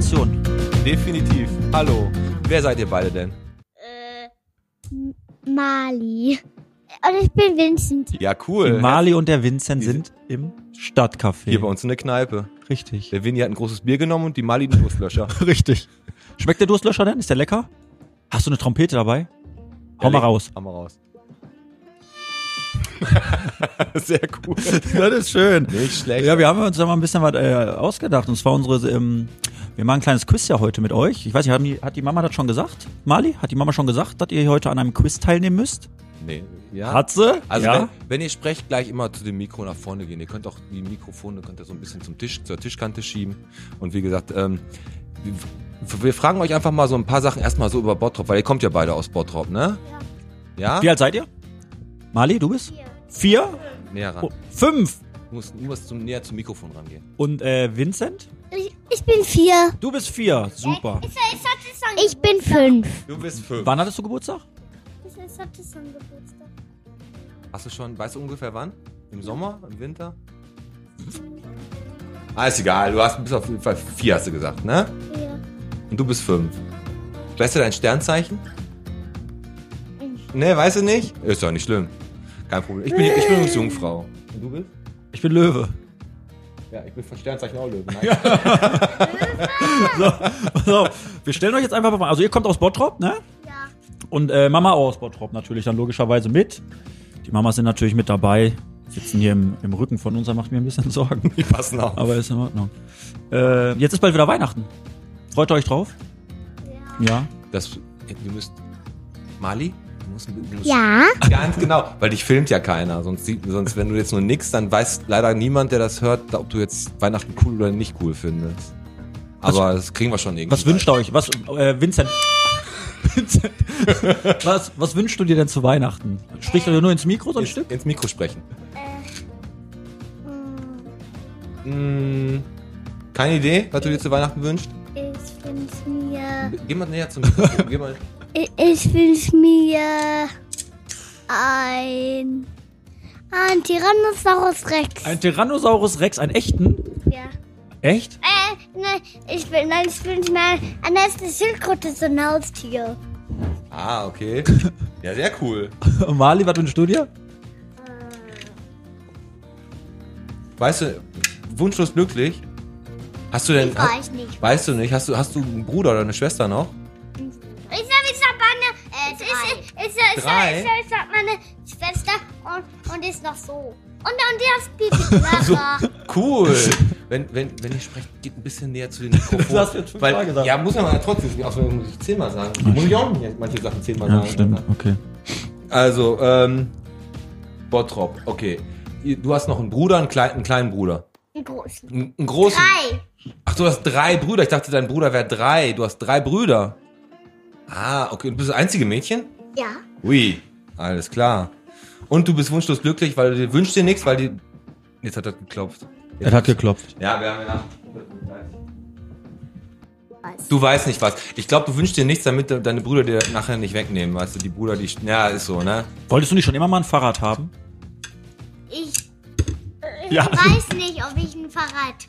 Situation. Definitiv. Hallo. Wer seid ihr beide denn? Mali. Und ich bin Vincent. Ja, cool. Mali und der Vincent sind im Stadtcafé. Hier bei uns in der Kneipe. Richtig. Der Winnie hat ein großes Bier genommen und die Mali einen Durstlöscher. Richtig. Schmeckt der Durstlöscher denn? Ist der lecker? Hast du eine Trompete dabei? Hau mal raus. Hau mal raus. Sehr cool. Das ist schön. Nicht schlecht. Ja, wir haben uns da mal ein bisschen was äh, ausgedacht. Und zwar unsere, ähm, wir machen ein kleines Quiz ja heute mit euch. Ich weiß nicht, haben die, hat die Mama das schon gesagt? Mali, hat die Mama schon gesagt, dass ihr heute an einem Quiz teilnehmen müsst? Nee. Ja. Hat sie? Also ja. wenn, wenn ihr sprecht, gleich immer zu dem Mikro nach vorne gehen. Ihr könnt auch die Mikrofone könnt ihr so ein bisschen zum Tisch, zur Tischkante schieben. Und wie gesagt, ähm, wir, wir fragen euch einfach mal so ein paar Sachen erstmal so über Bottrop, weil ihr kommt ja beide aus Bottrop, ne? Ja. Wie alt seid ihr? Mali, du bist? Vier? Näher ran. Oh, fünf. Du musst, du musst zum, näher zum Mikrofon rangehen. Und äh, Vincent? Ich, ich bin vier. Du bist vier. Super. Ich bin fünf. Du bist fünf. Wann hattest du Geburtstag? Ich hatte schon Geburtstag. Hast du schon, weißt du ungefähr wann? Im Sommer? Im Winter? Ah, ist egal. Du hast, bist auf jeden Fall vier, hast du gesagt, ne? Ja. Und du bist fünf. Weißt du dein Sternzeichen? Ne, weißt du nicht? Ist doch nicht schlimm. Kein Problem. Ich bin, ich bin übrigens Jungfrau. Und du bist? Ich bin Löwe. Ja, ich bin von Sternzeichen auch Löwe. Nein. So, wir stellen euch jetzt einfach mal, also ihr kommt aus Bottrop, ne? Ja. Und äh, Mama auch aus Bottrop natürlich dann logischerweise mit. Die Mamas sind natürlich mit dabei, sitzen hier im, im Rücken von uns, da macht mir ein bisschen Sorgen. Die passen auf. Aber ist in Ordnung. Äh, jetzt ist bald wieder Weihnachten. Freut ihr euch drauf? Ja. Das, du müsst. Mali? Du musst Ja. Ganz genau, weil dich filmt ja keiner. Sonst, sieht, sonst, wenn du jetzt nur nix, dann weiß leider niemand, der das hört, ob du jetzt Weihnachten cool oder nicht cool findest. Aber das kriegen wir schon irgendwie. Was wünscht ihr euch? Was, äh, Vincent? Vincent, was, was wünschst du dir denn zu Weihnachten? Sprichst du dir nur ins Mikro so ein ins, Stück? ins Mikro sprechen? Hm, Hm, keine Idee, was du dir zu Weihnachten wünschst? Ich wünsch mir. Geh mal näher zum Mikro. Geh mal. Ich, ich wünsch mir ein. Ein Tyrannosaurus Rex. Ein Tyrannosaurus Rex, einen echten? ja. Echt? Äh, nein, ich will, nein, ich wünsch mir ein erstes Schildkröte, so ein Haustier. Ah, okay. Ja, sehr cool. Mali, was wünschst du dir? Weißt du, wunschlos glücklich? Hast du denn. Ich weiß nicht. Weißt du nicht? Hast du, hast du einen Bruder oder eine Schwester noch? Ich, ich, Drei? ich, ich meine Schwester und, und ist noch so. Und, die ist Pipi Clara. Cool. wenn, wenn, wenn ihr sprecht, geht ein bisschen näher zu den Mikrofonen. Du hast jetzt fünfmal Weil, gesagt. Ja, muss man mal trotzdem, auch muss ich zehnmal sagen. Muss ich auch nicht manche Sachen zehnmal sagen. okay. Also, ähm, Bottrop, okay. Du hast noch einen Bruder, einen kleinen, einen kleinen Bruder. Einen großen. Einen, einen großen. Drei. Ach, du hast drei Brüder. Ich dachte, dein Bruder wäre drei. Du hast drei Brüder. Ah, okay. Und du bist das einzige Mädchen? Ja. Ui, alles klar. Und du bist wunschlos glücklich, weil du dir wünschst dir nichts, weil die. Jetzt hat er geklopft. Er hat geklopft. Ja, wir haben ja. Du weißt nicht was. Ich glaube, du wünschst dir nichts, damit de- deine Brüder dir nachher nicht wegnehmen. Weißt du, die Brüder, die. Ja, ist so, ne? Wolltest du nicht schon immer mal ein Fahrrad haben? Ich, ich Ja. weiß nicht, ob ich ein Fahrrad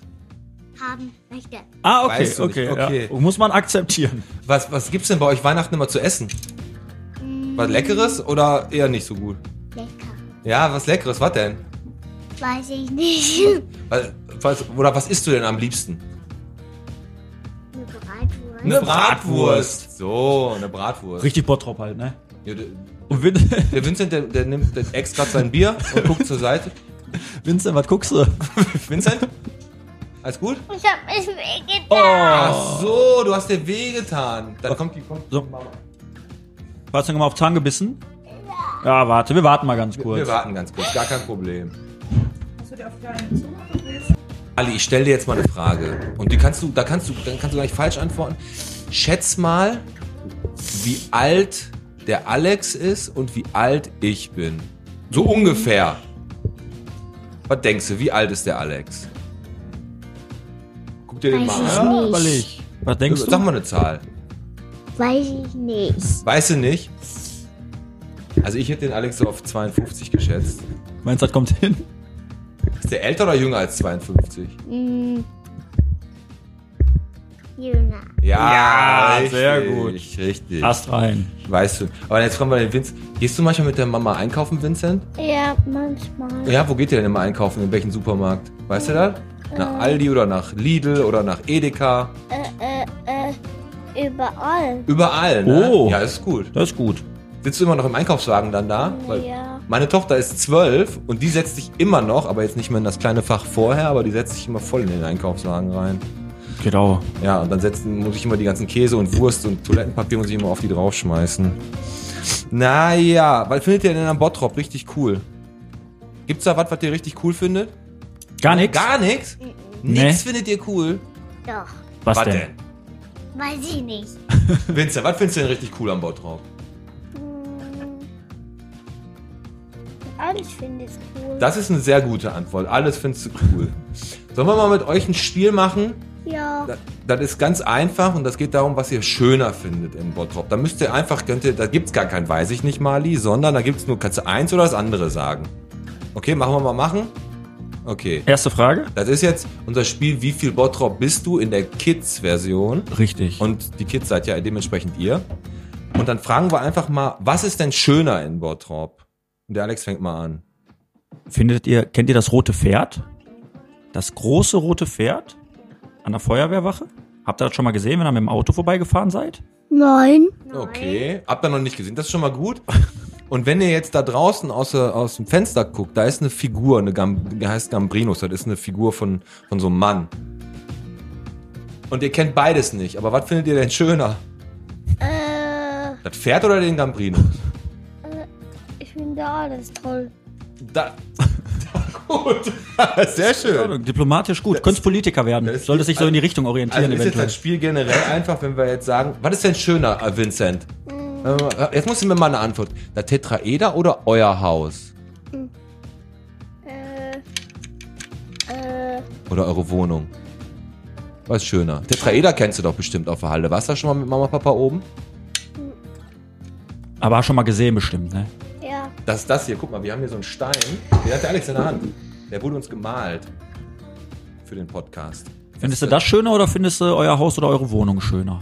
haben möchte. Ah, okay, Weißt du nicht, okay. okay. Ja. Muss man akzeptieren. Was, was gibt's denn bei euch Weihnachten immer zu essen? Was Leckeres oder eher nicht so gut? Lecker. Ja, was Leckeres, was denn? Weiß ich nicht. Was, was, oder was isst du denn am liebsten? Eine Bratwurst. Eine Bratwurst. So, eine Bratwurst. Richtig Bottrop halt, ne? Ja, der, Und Vin der Vincent, der, der nimmt der ex grad sein Bier und guckt zur Seite. Vincent, was guckst du? Vincent? Alles gut? Ich hab mich wehgetan. Oh. Ach so, du hast dir wehgetan. Dann kommt die, kommt So. Hast du mal auf Zahn gebissen? Ja, warte, wir warten mal ganz kurz. Wir warten ganz kurz, gar kein Problem. Ali, ich stell dir jetzt mal eine Frage. Und die kannst du, da kannst du, dann kannst du gar nicht falsch antworten. Schätz mal, wie alt der Alex ist und wie alt ich bin. So ungefähr. Was denkst du, wie alt ist der Alex? Guck dir den Weiß mal ich an. Ja. Was denkst Sag du? mal eine Zahl. Weiß ich nicht. Weißt du nicht? Also ich hätte den Alex so auf 52 geschätzt. Meinst du, das kommt hin? Ist der älter oder jünger als 52? Hm. Jünger. Ja, Ja, sehr gut. Richtig. Hast rein. Weißt du. Aber jetzt kommen wir den Vincent. Gehst du manchmal mit der Mama einkaufen, Vincent? Ja, manchmal. Ja, wo geht ihr denn immer einkaufen? In welchen Supermarkt? Weißt du das? Nach Aldi oder nach Lidl oder nach Edeka? Äh, äh, äh, überall. Überall, ne? Oh. Ja, ist gut. Das ist gut. Sitzt du immer noch im Einkaufswagen dann da? Weil Ja. Meine Tochter ist zwölf und die setzt sich immer noch, aber jetzt nicht mehr in das kleine Fach vorher, aber die setzt sich immer voll in den Einkaufswagen rein. Genau. Ja, und dann setzen, muss ich immer die ganzen Käse und Wurst und Toilettenpapier muss ich immer auf die draufschmeißen. Naja, was findet ihr denn am Bottrop richtig cool? Gibt's da was, was ihr richtig cool findet? Gar nichts. Gar nichts? Nee. Nichts findet ihr cool? Doch. Was denn? Weiß ich nicht. Vincent, was findest du denn richtig cool am Bottrop? Hm. Alles finde ich cool. Das ist eine sehr gute Antwort. Alles findest du cool. Sollen wir mal mit euch ein Spiel machen? ja. Das, das ist ganz einfach und das geht darum, was ihr schöner findet in Bottrop. Da müsst ihr einfach, könnt ihr, da gibt's gar kein Weiß ich nicht, Mali, sondern da gibt's nur, kannst du eins oder das andere sagen. Okay, machen wir mal machen? Okay. Erste Frage? Das ist jetzt unser Spiel, wie viel Bottrop bist du in der Kids-Version? Richtig. Und die Kids seid ja dementsprechend ihr. Und dann fragen wir einfach mal, was ist denn schöner in Bottrop? Und der Alex fängt mal an. Findet ihr, kennt ihr das rote Pferd? Das große rote Pferd an der Feuerwehrwache? Habt ihr das schon mal gesehen, wenn ihr mit dem Auto vorbeigefahren seid? Nein. Okay, habt ihr noch nicht gesehen, das ist schon mal gut. Und wenn ihr jetzt da draußen aus, der- aus dem Fenster guckt, da ist eine Figur, eine Gam, die heißt Gambrinus, das ist eine Figur von, von so einem Mann. Und ihr kennt beides nicht, aber was findet ihr denn schöner? Äh, Das Pferd oder den Gambrinus? ich finde alles toll. Da. gut. Sehr schön. Diplomatisch gut. Könntest Politiker werden. das ist- Sollte sich so in die Richtung Also orientieren ist jetzt eventuell. das Spiel generell einfach, wenn wir jetzt sagen, was ist denn schöner, äh, Vincent? Äh, Jetzt musst du mir mal eine Antwort. Das Tetraeder oder euer Haus? Äh, äh, Oder eure Wohnung? Was ist schöner? Tetraeder kennst du doch bestimmt auf der Halle. Warst du da schon mal mit Mama und Papa oben? Aber hast schon mal gesehen bestimmt, ne? ja. Das ist das hier. Guck mal, wir haben hier so einen Stein. Den hat der Alex in der Hand. Der wurde uns gemalt. Für den Podcast. Findest du das schöner oder findest du euer Haus oder eure Wohnung schöner?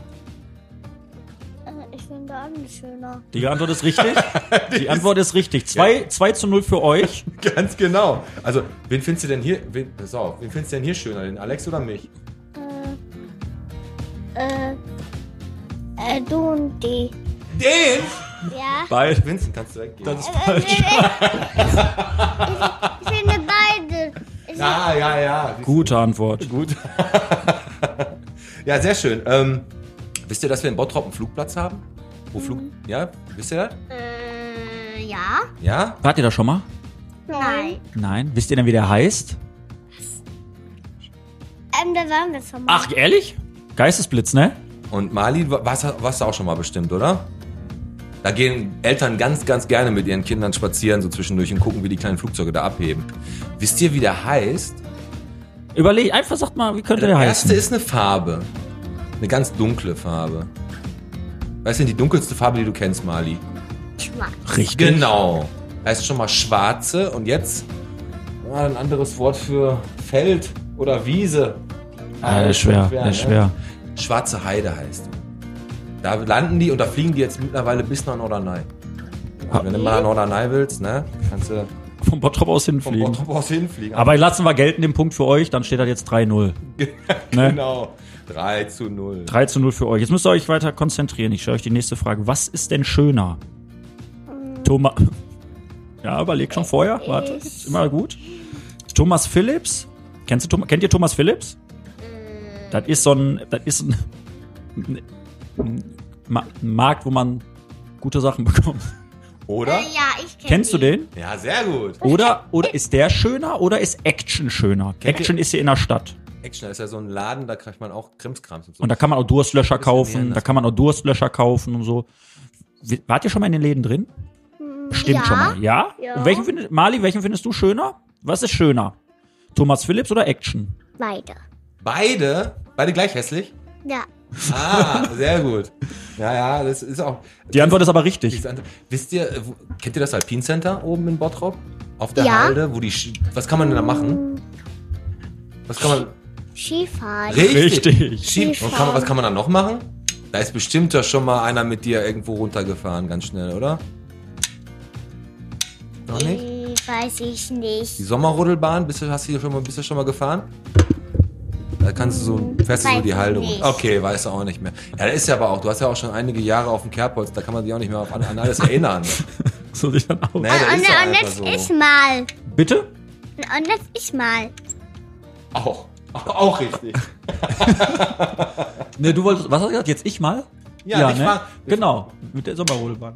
Äh, ich schöner. Die Antwort ist richtig. Die Antwort ist richtig. 2 2 zu 0 für euch. Ganz genau. Also, wen findest du denn hier? Wen, pass auf, wen findest du denn hier schöner? Den Alex oder mich? Äh, äh, du und die. Den! Ja. Beide. Vincent, kannst du weggehen. Das ist falsch. Ich finde beide. Ich Ah, ja, ja. Gute Antwort. Gut. ja, sehr schön. Ähm, wisst ihr, dass wir in Bottrop einen Flugplatz haben? Wo Flug. Ja, wisst ihr das? Äh, ja. Ja? Wart ihr da schon mal? Nein. Nein. Wisst ihr denn, wie der heißt? Ähm, da waren wir schon mal. Ach, ehrlich? Geistesblitz, ne? Und Mali, warst, warst du auch schon mal bestimmt, oder? Da gehen Eltern ganz, ganz gerne mit ihren Kindern spazieren, so zwischendurch und gucken, wie die kleinen Flugzeuge da abheben. Wisst ihr, wie der heißt? Überleg, einfach sagt mal, wie könnte Der der erste heißen? ist eine Farbe. Eine ganz dunkle Farbe. Weißt du, die dunkelste Farbe, die du kennst, Mali? Schwarz. Richtig. Genau. Heißt schon mal schwarze und jetzt ah, ein anderes Wort für Feld oder Wiese. Ah, das ist schwer, das ist ne? schwer. Schwarze Heide heißt. Da landen die und da fliegen die jetzt mittlerweile bis nach Norderney. Ha- Wenn du mal nach Norderney willst, ne, kannst du Vom Bottrop aus vom hinfliegen. Bottrop aus hinfliegen. Aber lassen wir gelten den Punkt für euch, dann steht das jetzt 3-0. Ne? genau. 3 zu 0. 3 zu 0 für euch. Jetzt müsst ihr euch weiter konzentrieren. Ich stelle euch die nächste Frage. Was ist denn schöner? Thomas. Ja, überleg schon vorher. Warte. Ist immer gut. Thomas Phillips. Kennst du Thomas? Kennt ihr Thomas Phillips? Das ist so ein. Das ist ein, ein Markt, wo man gute Sachen bekommt. Oder? Äh, ja, ich kenne Kennst du den? Ja, sehr gut. Oder, oder ist der schöner oder ist Action schöner? Kennt ihr- Action ist hier in der Stadt. Action ist ja so ein Laden, da kriegt man auch Krimskrams und so. Und da kann man auch Durstlöscher Bisschen kaufen, da das- kann man auch Durstlöscher kaufen und so. Wie- Wart ihr schon mal in den Läden drin? Bestimmt ja. schon mal. Ja? Ja. Und welchen findest, Mali, welchen findest du schöner? Was ist schöner? Thomas Phillips oder Action? Beide. Beide? Beide gleich hässlich? Ja. Ah, sehr gut. Ja, ja, das ist auch. Die Antwort ist aber richtig. Wisst ihr, kennt ihr das Alpine Center oben in Bottrop? Auf der Ja. Halde, wo die. Sch- Was kann man denn da machen? Was kann man. Skifahren. Ski Richtig. Skifahren. Und kann man, was kann man da noch machen? Da ist bestimmt ja schon mal einer mit dir irgendwo runtergefahren, ganz schnell, oder? Noch nicht? Weiß ich nicht. Die Sommerrodelbahn, bist du, hast du hier schon mal, bist du schon mal gefahren? Da kannst du so, fährst du so die Halde nicht. runter. Okay, weißt du auch nicht mehr. Ja, da ist ja aber auch, du hast ja auch schon einige Jahre auf dem Kerbholz, da kann man sich auch nicht mehr auf, an, an alles erinnern. So sieht dann aus. Nee, da und, ist ja und jetzt so. ich mal. Bitte? Und jetzt ich mal. Auch. Auch richtig. Ne, du wolltest, was hast du gesagt? Jetzt ich mal? Ja, ich ne? frag- Genau, mit der Sommerrodelbahn.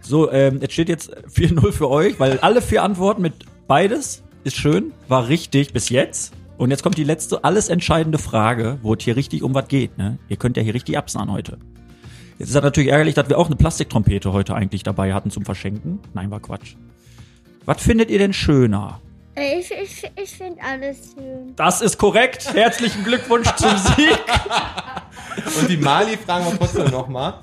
So, ähm, jetzt steht jetzt 4-0 für euch, weil alle vier Antworten mit beides ist schön, war richtig bis jetzt. Und jetzt kommt die letzte, alles entscheidende Frage, wo es hier richtig um was geht. Ne? Ihr könnt ja hier richtig absahen heute. Jetzt ist das natürlich ärgerlich, dass wir auch eine Plastiktrompete heute eigentlich dabei hatten zum Verschenken. Nein, war Quatsch. Was findet ihr denn schöner? Ich, ich, ich finde alles schön. Das ist korrekt. Herzlichen Glückwunsch zum Sieg. Und die Mali fragen wir trotzdem nochmal.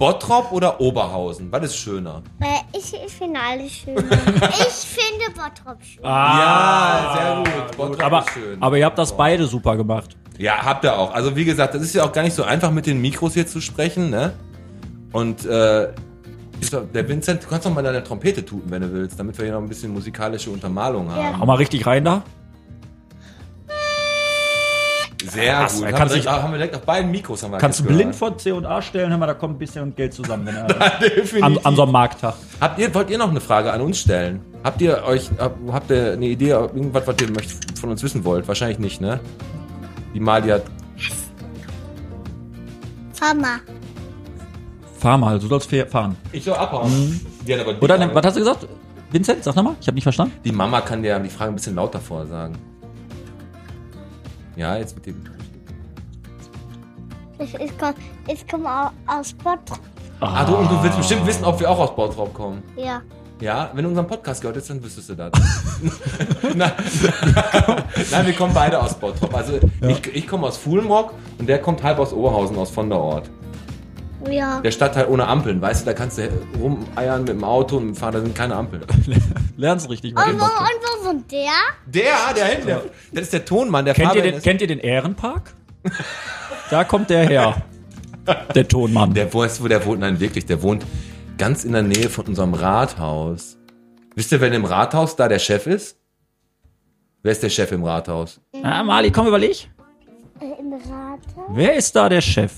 Bottrop oder Oberhausen? Was ist schöner? Äh, Ich, ich finde alles schön. ich finde Bottrop schön. ja, sehr gut. Bottrop Ah, Aber, ist schön. aber ihr habt das beide super gemacht. Ja, habt ihr auch. Also wie gesagt, das ist ja auch gar nicht so einfach mit den Mikros hier zu sprechen, ne? Und äh, der Vincent, du kannst doch mal deine Trompete tuten, wenn du willst, damit wir hier noch ein bisschen musikalische Untermalung haben. Hau mal richtig rein da. Sehr Krass, gut. Haben, kann wir sich- direkt, haben wir direkt auf beiden Mikros haben wir Kannst du blind vor C und A stellen, hör mal, da kommt ein bisschen Geld zusammen, wenn er an, an so einem Markttag. Habt ihr, wollt ihr noch eine Frage an uns stellen? Habt ihr euch, hab, habt ihr eine Idee, irgendwas, was ihr möcht, von uns wissen wollt? Wahrscheinlich nicht, ne? Die Mali hat, Fahr mal. Fahr mal, du sollst fahr- fahren. ich soll abhauen. Die hat aber die, Oder, ne, Frage- was hast du gesagt? Vincent, sag nochmal, ich habe nicht verstanden. die Mama kann dir die Frage ein bisschen lauter vorsagen. Ja, jetzt mit dem. Ich, ich komme ich komm au- aus Bottrop. Ah, du, und du willst bestimmt wissen, ob wir auch aus Bottrop kommen. Ja. Ja, wenn du unseren Podcast gehört hast, dann wüsstest du das. Nein, Nein, wir kommen beide aus Bottrop. Also ich, ich komme aus Fuhlenrock und der kommt halb aus Oberhausen, aus von der Ort. Ja. Der Stadtteil ohne Ampeln, weißt du, da kannst du rumeiern mit dem Auto und dem Fahrrad, da sind keine Ampeln. Lern's richtig. Und wo, und wo wohnt der? Der, der hinten, der, das ist der Tonmann, der Kennt ihr, den, ist- kennt ihr den Ehrenpark? da kommt der her. Der Tonmann. Der weiß, wo der wohnt, nein, wirklich, der wohnt ganz in der Nähe von unserem Rathaus. Wisst ihr, wer im Rathaus da der Chef ist? Wer ist der Chef im Rathaus? ah, Mali, komm, überleg. Äh, Im Rathaus? Wer ist da der Chef?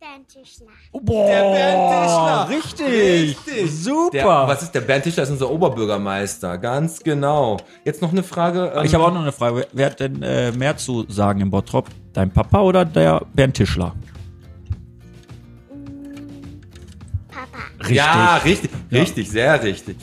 Der Tischler. Boah, Der Bernd Tischler. Richtig. Richtig. Super. Der, was ist der Bernd Tischler? ist unser Oberbürgermeister. Ganz genau. Jetzt noch eine Frage. ähm, ich habe auch noch eine Frage. Wer hat denn äh, mehr zu sagen im Bottrop? Dein Papa oder der Bernd Tischler? Papa. Richtig. Ja, richtig, richtig, sehr richtig.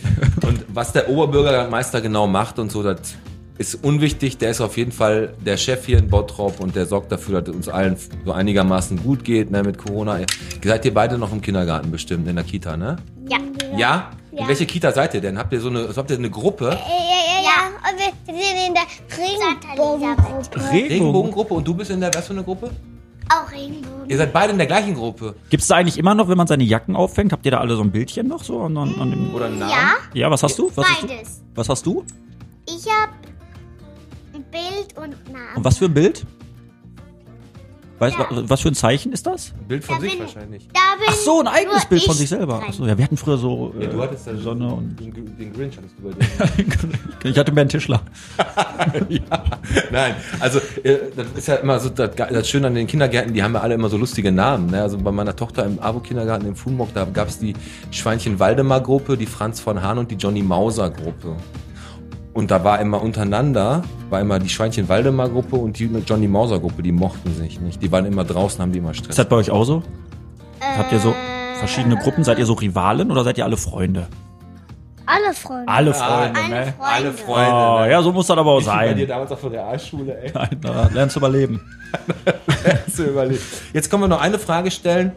Und was der Oberbürgermeister genau macht und so, das ist unwichtig. Der ist auf jeden Fall der Chef hier in Bottrop und der sorgt dafür, dass es uns allen so einigermaßen gut geht ne, mit Corona. Seid ihr beide noch im Kindergarten bestimmt, in der Kita, ne? Ja. Ja? In Ja. welche Kita seid ihr denn? Habt ihr so eine, habt ihr eine Gruppe? Ja, ja, ja. Und wir sind in der Regenbogengruppe. Regenbogengruppe und du bist in der, was für eine Gruppe? Auch Regenbogen. Ihr seid beide in der gleichen Gruppe. Gibt's da eigentlich immer noch, wenn man seine Jacken auffängt, habt ihr da alle so ein Bildchen noch so an, an, an dem Oder einen Namen? Ja, Ja, was hast du? Was hast du? beides. Was hast du? Ich hab Bild und Namen. Und was für ein Bild? Weißt, Ja. wa- was für ein Zeichen ist das? Ein Bild von Da sich bin- wahrscheinlich. Ach so, ein eigenes Bild von ich sich selber. Ach so, ja, wir hatten früher so äh, Ja, du hattest ja Sonne und den, den Grinch hattest du bei dir. ich hatte Bernd Tischler. Nein, also äh, das ist ja immer so das, das Schöne an den Kindergärten, die haben ja alle immer so lustige Namen. Ne? Also bei meiner Tochter im Abo-Kindergarten in Fulmrock, da gab es die Schweinchen-Waldemar-Gruppe, die Franz von Hahn und die Johnny Mauser-Gruppe. Und da war immer untereinander, war immer die Schweinchen-Waldemar-Gruppe und die Johnny Mauser-Gruppe, die mochten sich nicht. Die waren immer draußen, haben die immer Stress. Ist das bei euch auch so? Habt ihr so Äh, verschiedene Gruppen? Seid ihr so Rivalen oder seid ihr alle Freunde? Alle Freunde. Alle Freunde, Alle ne? Freunde. Alle Freunde. Oh, ne? ja, so muss das aber auch Ich bei dir sein. damals auf der Realschule, ey. Nein, da lernst du überleben. Zu überlegen. Jetzt können wir noch eine Frage stellen.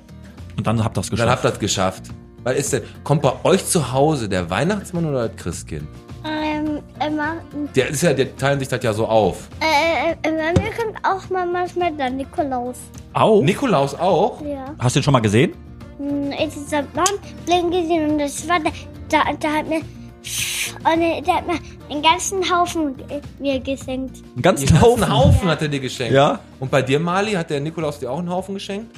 Und dann habt ihr das Dann geschafft. habt ihr das geschafft. Was ist denn, kommt bei euch zu Hause der Weihnachtsmann oder das Christkind? Immer, Der ist ja, der teilen sich das ja so auf. äh, äh, bei mir kommt auch mal manchmal der Nikolaus. Au. Nikolaus auch? Ja. Hast du den schon mal gesehen? Ich habe Baum gesehen und das war, da, da, da hat mir Und äh, der hat mir einen ganzen Haufen äh, mir geschenkt. Einen Den ganzen ganzen Haufen. Haufen hat er dir geschenkt. Ja. Und bei dir, Mali, hat der Nikolaus dir auch einen Haufen geschenkt?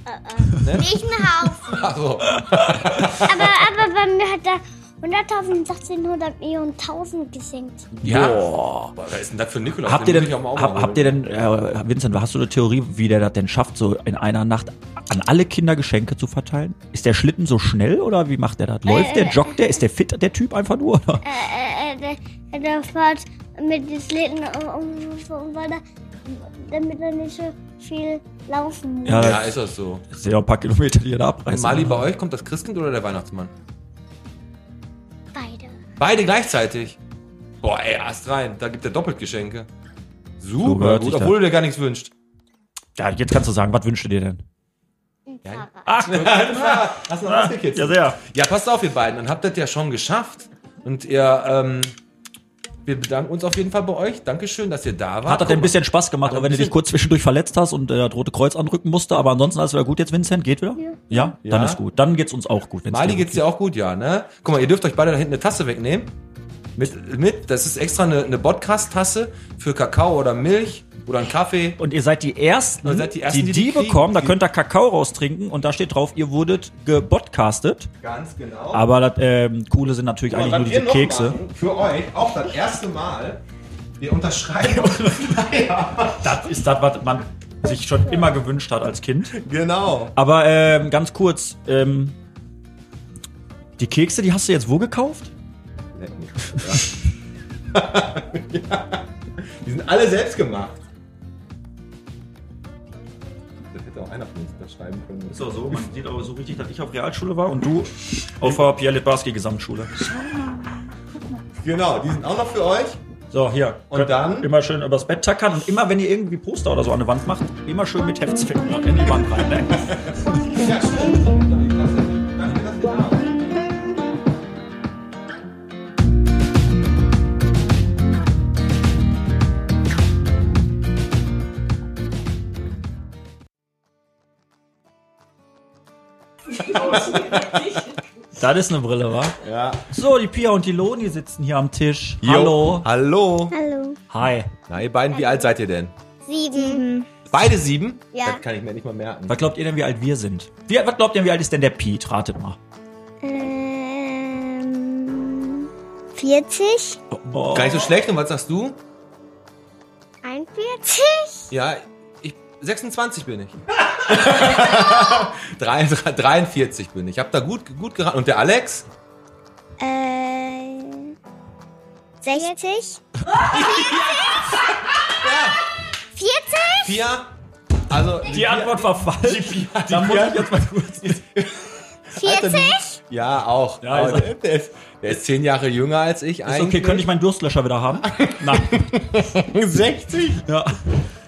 Nicht einen Haufen. Also, aber, aber bei mir hat er 100.000, 1600 Millionen, 1000 geschenkt. ja. Boah. Was ist denn das für ein Nikolaus? Habt ihr denn, hab, habt ihr denn, äh, Vincent, hast du eine Theorie, wie der das denn schafft, so in einer Nacht an alle Kinder Geschenke zu verteilen? Ist der Schlitten so schnell oder wie macht der das? Läuft der, joggt der, ist der fit, der Typ einfach nur? Oder? Äh, äh, der, der fährt mit den Schlitten und, und so weiter, damit er nicht so viel laufen muss. Ja, Ja, ist das so. das sind ja ein paar Kilometer, die er da abreißt. Mali, bei euch kommt das Christkind oder der Weihnachtsmann? Beide. Gleichzeitig. Boah, ey, erst rein. Da gibt er doppelt Geschenke. So Super gehört gut, obwohl du dir gar nichts wünscht. Ja, jetzt kannst du sagen, was wünschst du dir denn? Fahrrad. Ach, Hast du noch rausgekitzelt? ja sehr. Ja, passt auf, ihr beiden. Dann habt ihr das ja schon geschafft. Und ihr, ähm, wir bedanken uns auf jeden Fall bei euch. Dankeschön, dass ihr da wart. Hat das denn ein bisschen Spaß gemacht, auch wenn du dich kurz zwischendurch verletzt hast und äh, das Rote Kreuz anrücken musste, aber ansonsten alles wieder gut jetzt, Vincent? Geht wieder? Ja? Dann Ja. ist gut. Dann geht's uns auch gut. Mali geht's dir auch gut, ja, ne? Guck mal, ihr dürft euch beide da hinten eine Tasse wegnehmen. Mit, mit, das ist extra eine, eine Podcast-Tasse für Kakao oder Milch oder einen Kaffee. Und ihr seid die Ersten, Ihr seid die Ersten, die die die, die kriegen. bekommen. Da könnt ihr Kakao raustrinken und da steht drauf, ihr wurdet gebodcastet. Ganz genau. Aber das ähm, Coole sind natürlich eigentlich nur diese Kekse. für euch auch das erste Mal, wir unterschreiben Das ist das, was man sich schon immer gewünscht hat als Kind. Genau. Aber ähm, ganz kurz, ähm, die Kekse, die hast du jetzt wo gekauft? Die sind alle selbst gemacht. Uns unterschreiben können. Ist auch so, man sieht aber so richtig, dass ich auf Realschule war und du auf der Pierre Litbarski Gesamtschule. Genau, die sind auch noch für euch. So, hier. Und dann? Immer schön übers Bett tackern und immer, wenn ihr irgendwie Poster oder so an der Wand macht, immer schön mit Heftzfinger in die Wand rein. Ne? Ja, Das ist eine Brille, wa? Ja. So, die Pia und die Loni sitzen hier am Tisch. Hallo. Hallo. Hallo. Hi. Na, ihr beiden, wie alt seid ihr denn? Sieben. Beide sieben? Ja. Das kann ich mir nicht mal merken. Was glaubt ihr denn, wie alt wir sind? Wie, was glaubt ihr, wie alt ist denn der Piet? Ratet mal. Ähm, 40? Oh. Gar nicht so schlecht. Und was sagst du? 41? Ja, 26 bin ich. 43 43 bin ich. Ich hab da gut, gut geraten. Und der Alex? Äh, 60? 40? Vier? Also, Die Antwort war falsch. da muss ich jetzt mal kurz. 40? Ja, auch. Ja, er. der, der, ist, der ist zehn Jahre jünger als ich Ist okay, könnte ich meinen Durstlöscher wieder haben? Nein. 60? Ja.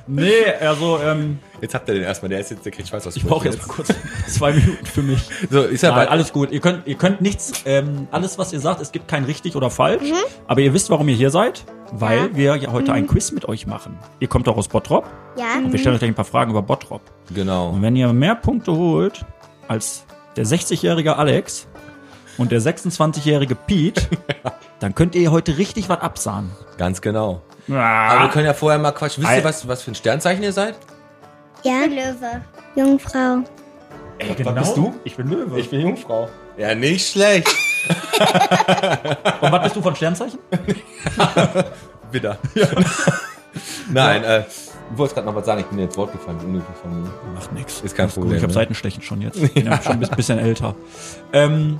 Nee, also, ähm, Jetzt habt ihr den erstmal. Der ist jetzt, der kriegt Schweiß aus ich brauche jetzt mal kurz zwei Minuten für mich. So, ist ja Nein, bald alles gut. Ihr könnt, ihr könnt nichts, ähm, alles was ihr sagt, es gibt kein richtig oder falsch. Aber ihr wisst, warum ihr hier seid, weil wir ja heute ein Quiz mit euch machen. Ihr kommt doch aus Bottrop Ja. und wir stellen euch gleich ein paar Fragen über Bottrop. Genau. Und wenn ihr mehr Punkte holt als der 60-jährige Alex und der 26-jährige Pete, dann könnt ihr heute richtig was absahen. Ganz genau. Aber wir Ah, können ja vorher mal quatschen. Wisst ihr, was, was für ein Sternzeichen ihr seid? Ja. Löwe. Jungfrau. ey, genau. bist du? Ich bin Löwe. bin Jungfrau. Ja, nicht schlecht. und was bist du von Sternzeichen? Wieder. Nein, äh, du wolltest gerade noch was sagen. Ich bin dir ins Wort gefallen. Unnötig von mir. Macht nix. Ist kein Ist gut. Problem, Ich habe ne? Seitenstechen schon jetzt. Ich bin ja schon ein bis- bisschen älter. Ähm,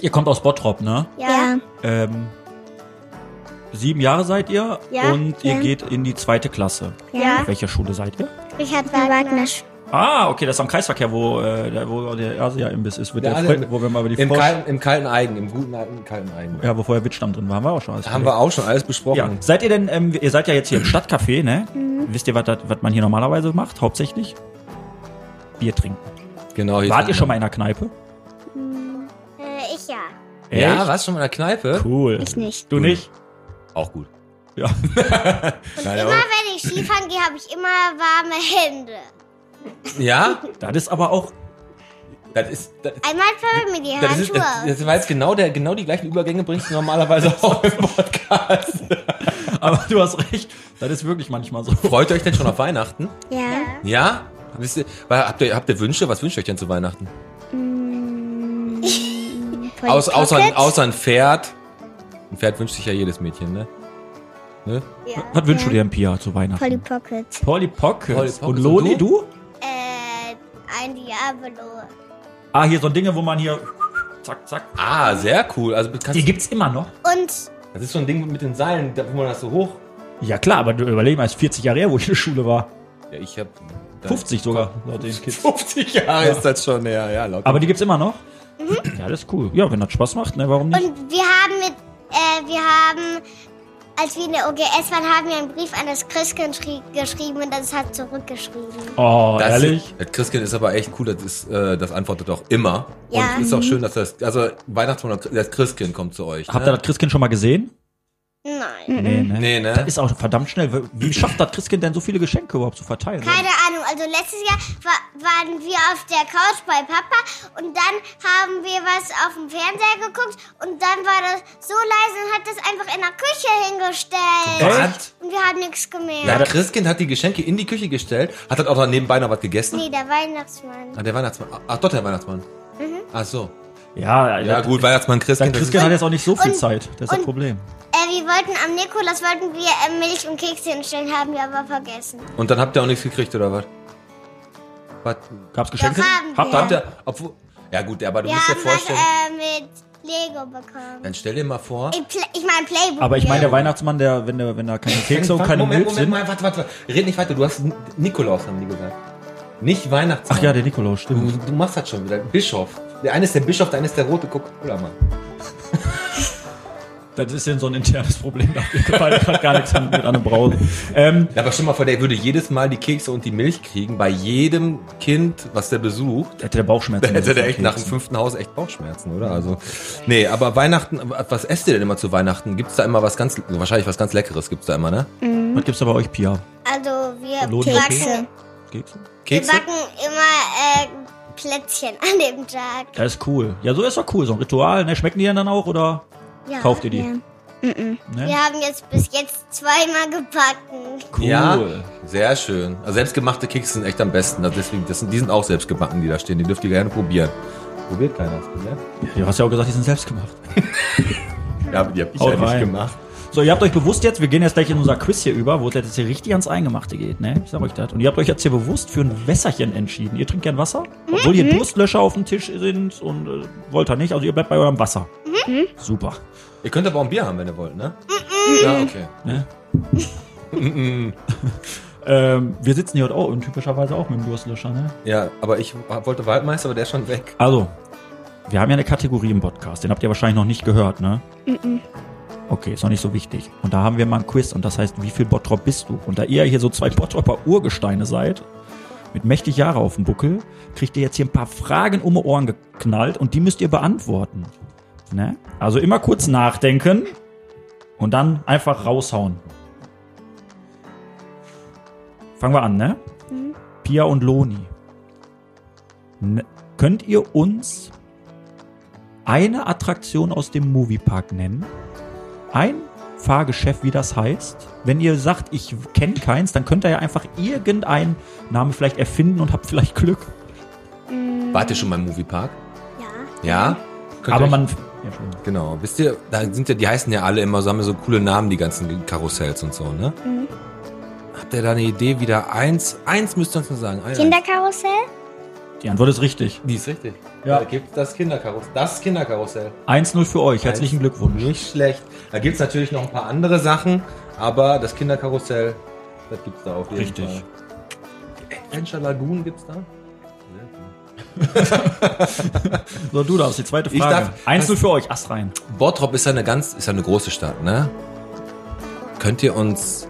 ihr kommt aus Bottrop, ne? Ja. Ähm, sieben Jahre seid ihr Ja. und ihr Ja. geht in die zweite Klasse. Ja. Auf welcher Schule seid ihr? Richard Wagner. Ah, okay, das ist am Kreisverkehr, wo, äh, der, wo der Asia-Imbiss ist, wird Der der, Fre- wo wir mal über die Im kalten, Im kalten Eigen, im guten alten kalten Eigen. ja, wo vorher Wittstamm drin war, haben wir auch schon alles Haben wir auch schon alles besprochen. Ja, seid ihr denn, ähm, ihr seid ja jetzt hier im Stadtcafé, ne? Wisst ihr, was, man hier normalerweise macht, hauptsächlich? Bier trinken. Genau. hier Wart ihr schon mal in der Kneipe? Äh, ich ja. Ja, Echt? warst du schon mal in der Kneipe? Cool. Ich nicht. Du nicht? Auch gut. Ja. Nein, Immer aber, wenn ich Skifahren gehe, habe ich immer warme Hände. ja? Das ist aber auch Das ist, das, Einmal für mir die das, ist, Handschuhe das, aus. das war jetzt genau, der, genau die gleichen Übergänge bringst du normalerweise auch im Podcast. Aber du hast recht, das ist wirklich manchmal so. Freut ihr euch denn schon auf Weihnachten? Ja. Ja? Wisst ihr, habt, ihr, habt ihr Wünsche? Was wünscht ihr euch denn zu Weihnachten? Aus, außer, außer ein Pferd. Ein Pferd wünscht sich ja jedes Mädchen, ne? ne? Ja. Was wünschst du dir, Pia, zu Weihnachten? Polly Pocket. Polly Pockets. Polly Pockets. Und Loni, du? Äh, ein Diablo. Ah, hier so Dinge, wo man hier zack, zack. Ah, sehr cool. Also Die gibt's immer noch. Und das ist so ein Ding mit den Seilen, da- wo man das so hoch. Ja klar, aber du überleg mal, es ist 40 Jahre her, wo ich in der Schule war. Ja, ich hab. 50 sogar, laut den Kids. 50 Jahre ist das schon, ja, ja, laut. Aber die gibt's immer noch? Ja, das ist cool. Ja, wenn das Spaß macht, ne, warum nicht? Und wir haben äh, wir haben, als wir in der OGS waren, haben wir einen Brief an das Christkind schrie- geschrieben und das hat zurückgeschrieben. Oh, das ehrlich? Das Christkind ist aber echt cool, das, ist, äh, das antwortet auch immer. Ja. Und ist auch schön, dass das, also Weihnachtsmann, das Christkind kommt zu euch. Habt ne? ihr das Christkind schon mal gesehen? Nein. Nee, ne? Nee, Das ne? ist auch verdammt schnell. Wie schafft das Christkind denn so viele Geschenke überhaupt zu verteilen? Keine Ahnung, also letztes Jahr war, waren wir auf der Couch bei Papa und dann haben wir was auf dem Fernseher geguckt und dann war das so leise und hat das einfach in der Küche hingestellt. Was? Und wir haben nichts gemerkt. Ja, das Christkind hat die Geschenke in die Küche gestellt. Hat das auch noch nebenbei noch was gegessen? Nee, der Weihnachtsmann. Ah, der Weihnachtsmann. Ach, doch, der Weihnachtsmann. Ach so. Ja, Ja, das, gut, Weihnachtsmann, Das Christkind. das Christkind hat jetzt auch nicht so viel Und- Zeit. Das ist das und- Problem. Wir wollten am Nikolaus wollten wir äh, Milch und Kekse hinstellen, haben wir aber vergessen. und dann habt ihr auch nichts gekriegt, oder was? Was? Gab's Geschenke? Doch, haben Habt wir. ihr? Habt ihr, obwohl, ja gut, aber du Wir musst dir haben was vorstellen, äh, mit Lego bekommen. dann stell dir mal vor. Ich, ich meine Playbook. Aber ich meine, der. Weihnachtsmann, der, wenn da wenn da keine Kekse und keine Moment, Milch Moment, sind. Moment, warte, warte, warte. Red nicht weiter, du hast Nikolaus, haben die gesagt. Nicht Weihnachtsmann. Ach ja, der Nikolaus, Du, stimmt. du machst das schon wieder. Bischof. Der eine ist der Bischof, der eine ist der rote Coca-Cola-Mann. Das ist ja so ein internes Problem. Da wir beide gerade gar nichts mit an der Brause. Ähm, Ja, aber stell mal vor, der würde jedes Mal die Kekse und die Milch kriegen, bei jedem Kind, was der besucht. hätte der Bauchschmerzen. Da hätte der echt nach dem fünften Haus echt Bauchschmerzen, oder? Also, nee, aber Weihnachten, was esst ihr denn immer zu Weihnachten? Gibt's da immer was ganz, wahrscheinlich was ganz Leckeres gibt's da immer, ne? Was gibt's da bei euch, Pia? Also wir Loden- backen, Kekse? wir Kekse? backen immer äh, Plätzchen an dem Tag. Das ist cool. Ja, so ist doch cool. So ein Ritual. Ne? Schmecken die denn dann auch oder Ja. kauft ihr die? Ja. Ne? Wir haben jetzt bis jetzt zweimal gebacken. Cool. Ja, sehr schön. Also selbstgemachte Kekse sind echt am besten. Also deswegen, das sind, die sind auch selbstgebacken, die da stehen. Die dürft ihr gerne probieren. Probiert keiner, ne? Du hast ja auch gesagt, die sind selbst gemacht. Ja, aber die hab ich Haut ja nicht rein. gemacht. So, ihr habt euch bewusst jetzt, wir gehen jetzt gleich in unser Quiz hier über, wo es jetzt hier richtig ans Eingemachte geht, ne? Ich sag euch das. Und ihr habt euch jetzt hier bewusst für ein Wässerchen entschieden. Ihr trinkt gern Wasser? Obwohl hier Durstlöscher auf dem Tisch sind und äh, wollt ihr nicht. Also ihr bleibt bei eurem Wasser. Super. Ihr könnt aber auch ein Bier haben, wenn ihr wollt, ne? Ja, okay. Ne? ähm, wir sitzen hier heute auch und typischerweise auch mit dem Durstlöscher, ne? Ja, aber ich wollte Waldmeister, aber der ist schon weg. Also, wir haben ja eine Kategorie im Podcast, den habt ihr wahrscheinlich noch nicht gehört, ne? Okay, ist noch nicht so wichtig. Und da haben wir mal ein Quiz und das heißt, wie viel Bottrop bist du? Und da ihr hier so zwei Bottropper Urgesteine seid, mit mächtig Jahre auf dem Buckel, kriegt ihr jetzt hier ein paar Fragen um die Ohren geknallt und die müsst ihr beantworten. Ne? Also immer kurz nachdenken und dann einfach raushauen. Fangen wir an, ne? Pia und Loni. Ne, könnt ihr uns eine Attraktion aus dem Moviepark nennen? Ein Fahrgeschäft, wie das heißt. Wenn ihr sagt, ich kenne keins, dann könnt ihr ja einfach irgendeinen Namen vielleicht erfinden und habt vielleicht Glück. Wart ihr schon mal im Moviepark? Ja. Ja? Könnt Aber man. Ja. Genau. Wisst ihr, da sind ja, die heißen ja alle immer so, haben ja so coole Namen, die ganzen Karussells und so, ne? Habt ihr da eine Idee, wieder eins, eins müsst ihr uns nur sagen. Ein, Kinderkarussell? Die Antwort ist richtig. Die ist richtig. Ja. Da gibt das Kinderkarussell. Das Kinderkarussell. 1-0 für euch. Herzlichen Glückwunsch. Nicht schlecht. Da gibt's natürlich noch ein paar andere Sachen, aber das Kinderkarussell, das gibt's da auf jeden Richtig. Fall. Adventure Lagoon gibt's da? So, du darfst die zweite Frage. darf- 1-0 für euch. Ast rein. Bottrop ist ja eine ganz, ist ja eine große Stadt, ne? Könnt ihr uns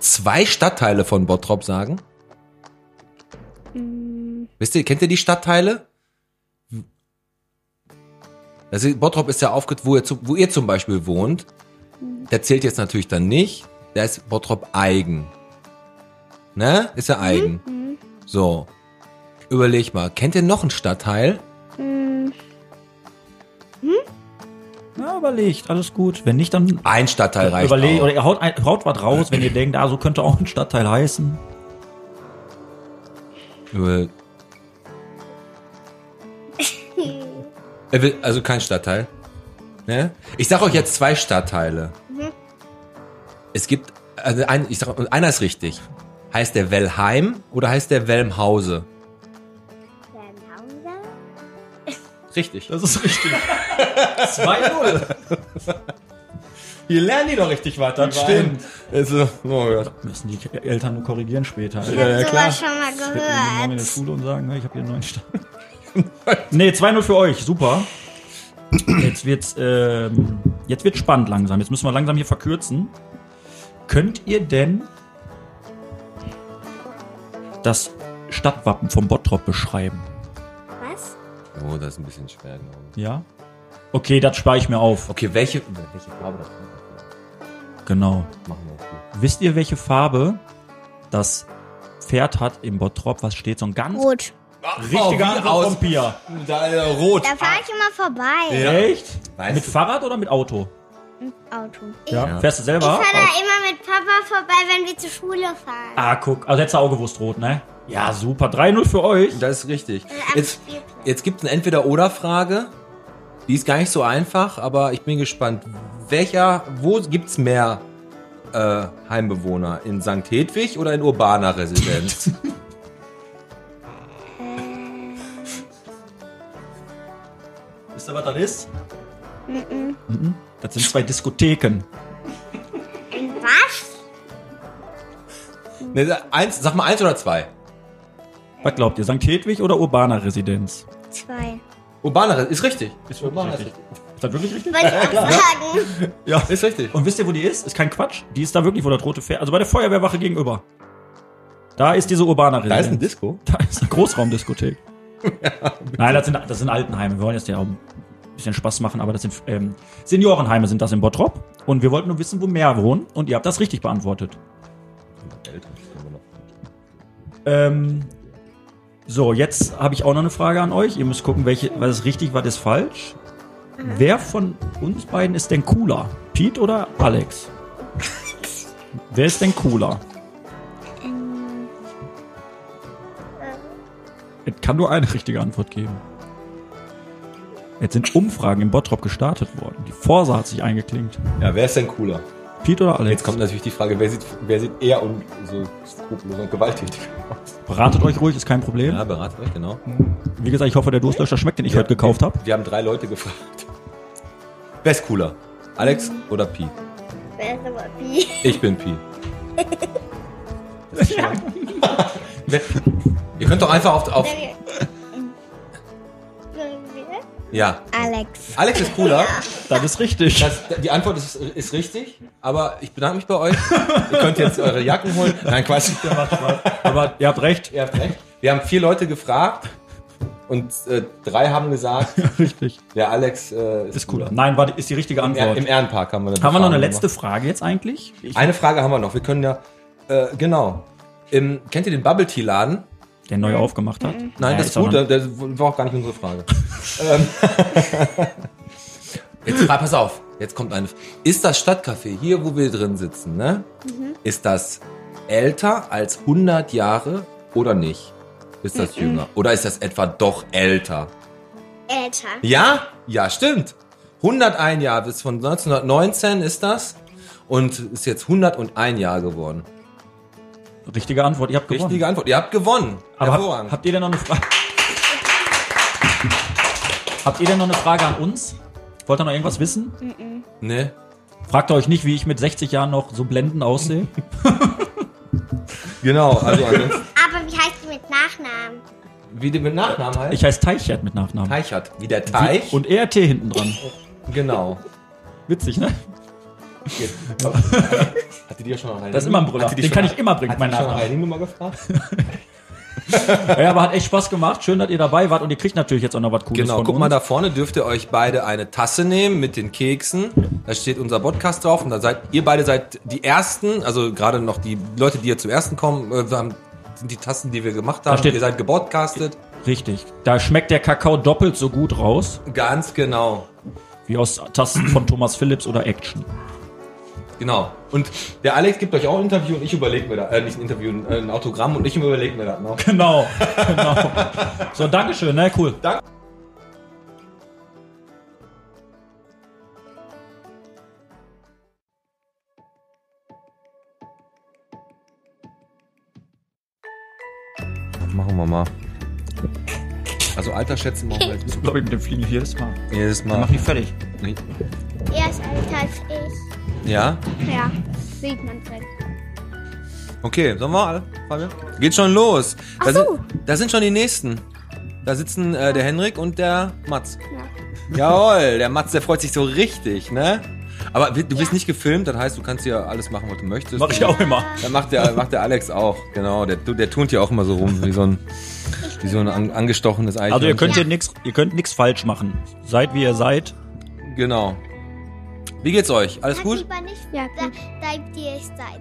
zwei Stadtteile von Bottrop sagen? Wisst ihr, kennt ihr die Stadtteile? Also Bottrop ist ja aufgeteilt, wo wo ihr zum Beispiel wohnt. Der zählt jetzt natürlich dann nicht. Der ist Bottrop eigen. Ne? Ist ja eigen. So. überleg mal, kennt ihr noch einen Stadtteil? Ja, überlegt, alles gut. Wenn nicht, dann Ein Stadtteil reicht überlegt auch. oder ihr haut, ein, haut was raus, wenn ihr denkt, ah, so könnte auch ein Stadtteil heißen. Über- Er will- Also kein Stadtteil. Ne? Ich sag euch jetzt zwei Stadtteile. Es gibt, also ein, ich sag, und einer ist richtig. Heißt der Wellheim oder heißt der Welmhause? Richtig. Das ist richtig. 2-0. Hier lernen die doch richtig weiter. Stimmt. Also, oh Gott. Müssen die Eltern nur korrigieren später. Ich Ja, habe ja, sowas klar. schon mal Morgen in der gehört. Schule und sagen, ich habe hier einen neuen Stand. nee, 2-0 für euch, super. Jetzt wird's, ähm, jetzt wird's spannend langsam. Jetzt müssen wir langsam hier verkürzen. Könnt ihr denn das Stadtwappen vom Bottrop beschreiben? Was? Oh, das ist ein bisschen schwer, glaube ich. Ja? Okay, das spare ich mir auf. Okay, welche, welche Farbe das Genau. machen wir jetzt? Wisst ihr, welche Farbe das Pferd hat im Bottrop? Was steht so ein ganz Rot. richtiger Antwort aus. von Pia. Da, äh, rot. Da fahre ich immer vorbei. Ja. Echt? Weißt mit du- Fahrrad oder mit Auto? Auto. Ja. Ja. Fährst du Ich selber? fahre da immer mit Papa vorbei, wenn wir zur Schule fahren. Ah, guck. Also hättest du auch gewusst, rot, ne? Ja, super. 3-0 für euch. Das ist richtig. am Jetzt, Spielplatz. jetzt gibt es eine Entweder-Oder-Frage. Die ist gar nicht so einfach, aber ich bin gespannt. Welcher, wo gibt's mehr äh, Heimbewohner? In St. Hedwig oder in urbaner Residenz? Wisst ihr, was das ist? Mhm. Das sind zwei Diskotheken. Was? ne, eins, sag mal eins oder zwei. Was glaubt ihr? St. Hedwig oder urbaner Residenz? Zwei. Urbaner Residenz, ist richtig. Ist urbaner richtig. Ist das wirklich richtig? Wollte ich auch sagen. Ja. Ist richtig. Und wisst ihr, wo die ist? Ist kein Quatsch. Die ist da wirklich, wo das rote Pferd. Also bei der Feuerwehrwache gegenüber. Da ist diese urbaner Residenz. Da ist ein Disco. Da ist eine Großraumdiskothek. Nein, das sind, das sind Altenheime. Wir wollen jetzt ja auch ein bisschen Spaß machen, aber das sind ähm, Seniorenheime sind das in Bottrop. Und wir wollten nur wissen, wo mehr wohnen. Und ihr habt das richtig beantwortet. Ähm, so, jetzt habe ich auch noch eine Frage an euch. Ihr müsst gucken, welche, was ist richtig, was ist falsch. Wer von uns beiden ist denn cooler? Pete oder Alex? Wer ist denn cooler? Es kann nur eine richtige Antwort geben. Jetzt sind Umfragen im Bottrop gestartet worden. Die Forsa hat sich eingeklinkt. Ja, wer ist denn cooler? Pete oder Alex? Jetzt kommt natürlich die Frage, wer sieht, wer sieht eher und so skrupellos und gewalttätig aus? Beratet euch ruhig, ist kein Problem. Ja, beratet euch, genau. Wie gesagt, ich hoffe, der Durstlöscher schmeckt, den ich heute gekauft habe. Wir haben drei Leute gefragt. Wer ist cooler? Alex oder Pi? Wer ist aber wie? Ich bin Pi. Wer- Ihr könnt doch einfach auf, auf ja. Alex. Alex ist cooler. Das ist richtig. Das, die Antwort ist, ist richtig, aber ich bedanke mich bei euch. Ihr könnt jetzt eure Jacken holen. Nein, Quatsch. Aber ihr habt recht. Ihr habt recht. Wir haben vier Leute gefragt und äh, drei haben gesagt, Richtig. der Alex äh, ist, Ist cooler. Nein, war, ist die richtige Im, Er- Antwort. Im Ehrenpark haben wir eine Haben wir noch eine letzte Frage jetzt eigentlich? Ich, gemacht. Eine Frage haben wir noch. Wir können ja, äh, genau. Im, kennt ihr den Bubble Tea Laden? der neu aufgemacht hat? Nein, Ja, das ist gut. Das war auch gar nicht unsere Frage. ähm, jetzt pass auf. Jetzt kommt eine. Ist das Stadtcafé hier, wo wir drin sitzen, ne? Ist das älter als 100 Jahre oder nicht? Ist das jünger? Oder ist das etwa doch älter? Älter. Ja? Ja, stimmt. 101 Jahre. Bis von 1919 ist das. Und ist jetzt 101 Jahre geworden. Richtige Antwort, ihr habt gewonnen. Richtige Antwort. Ihr habt gewonnen. Aber Hervorragend. habt, ihr denn noch eine Frage? habt ihr denn noch eine Frage an uns? Wollt ihr noch irgendwas wissen? ne? Fragt ihr euch nicht, wie ich mit 60 Jahren noch so blendend aussehe? Genau. Also ansonsten, Aber wie heißt du mit Nachnamen? wie der mit Nachnamen heißt? Ich heiße Teichert mit Nachnamen. Teichert. Wie der Teich. Und ERT hinten dran. genau. Witzig, ne? Hatte die ja schon nach Das ist immer ein Brüller. Die Den schon kann ich immer bringen, Hat mein die schon nach Nachname. einer Nummer gefragt? Ja, aber hat echt Spaß gemacht. Schön, dass ihr dabei wart und ihr kriegt natürlich jetzt auch noch was Cooles Genau, von guck uns. mal, da vorne dürft ihr euch beide eine Tasse nehmen mit den Keksen. Da steht unser Podcast drauf und da seid ihr beide seid die ersten, also gerade noch die Leute, die hier zum ersten kommen, äh, haben sind die Tassen, die wir gemacht haben. steht- Ihr seid gebodcastet. Richtig. Da schmeckt der Kakao doppelt so gut raus, Ganz genau. wie aus Tasten von Thomas Phillips oder Action. Genau. Und der Alex gibt euch auch ein Interview und ich überlege mir da, äh, nicht ein Interview, ein, ein Autogramm und ich überlege mir das noch. Genau, genau. So, Dankeschön, ne? Cool. Danke. Machen wir mal. Also Alter schätzen machen wir jetzt Glaube ich, mit dem Fliegen jedes Mal. jedes Dann Mal. mach ich fertig. Er ist älter als ich. Ja? Ja, sieht man direkt. Okay, sollen wir alle? Fabian? Geht schon los. Da, Ach so. sind, da sind schon die nächsten. Da sitzen äh, der Henrik und der Mats. Ja. Jawohl, der Mats, der freut sich so richtig, ne? Aber du bist nicht gefilmt, das heißt, du kannst ja alles machen, was du möchtest. Mach ich auch immer. Dann macht der, macht der Alex auch, genau. Der, der turnt ja auch immer so rum, wie so ein, wie so ein an, angestochenes Eichhörnchen. Also ihr könnt hier nix, ihr könnt nichts falsch machen. Seid wie ihr seid. Genau. Wie geht's euch? Alles gut? lieber nicht, Ja, da, gut. bleibt ihr es seid.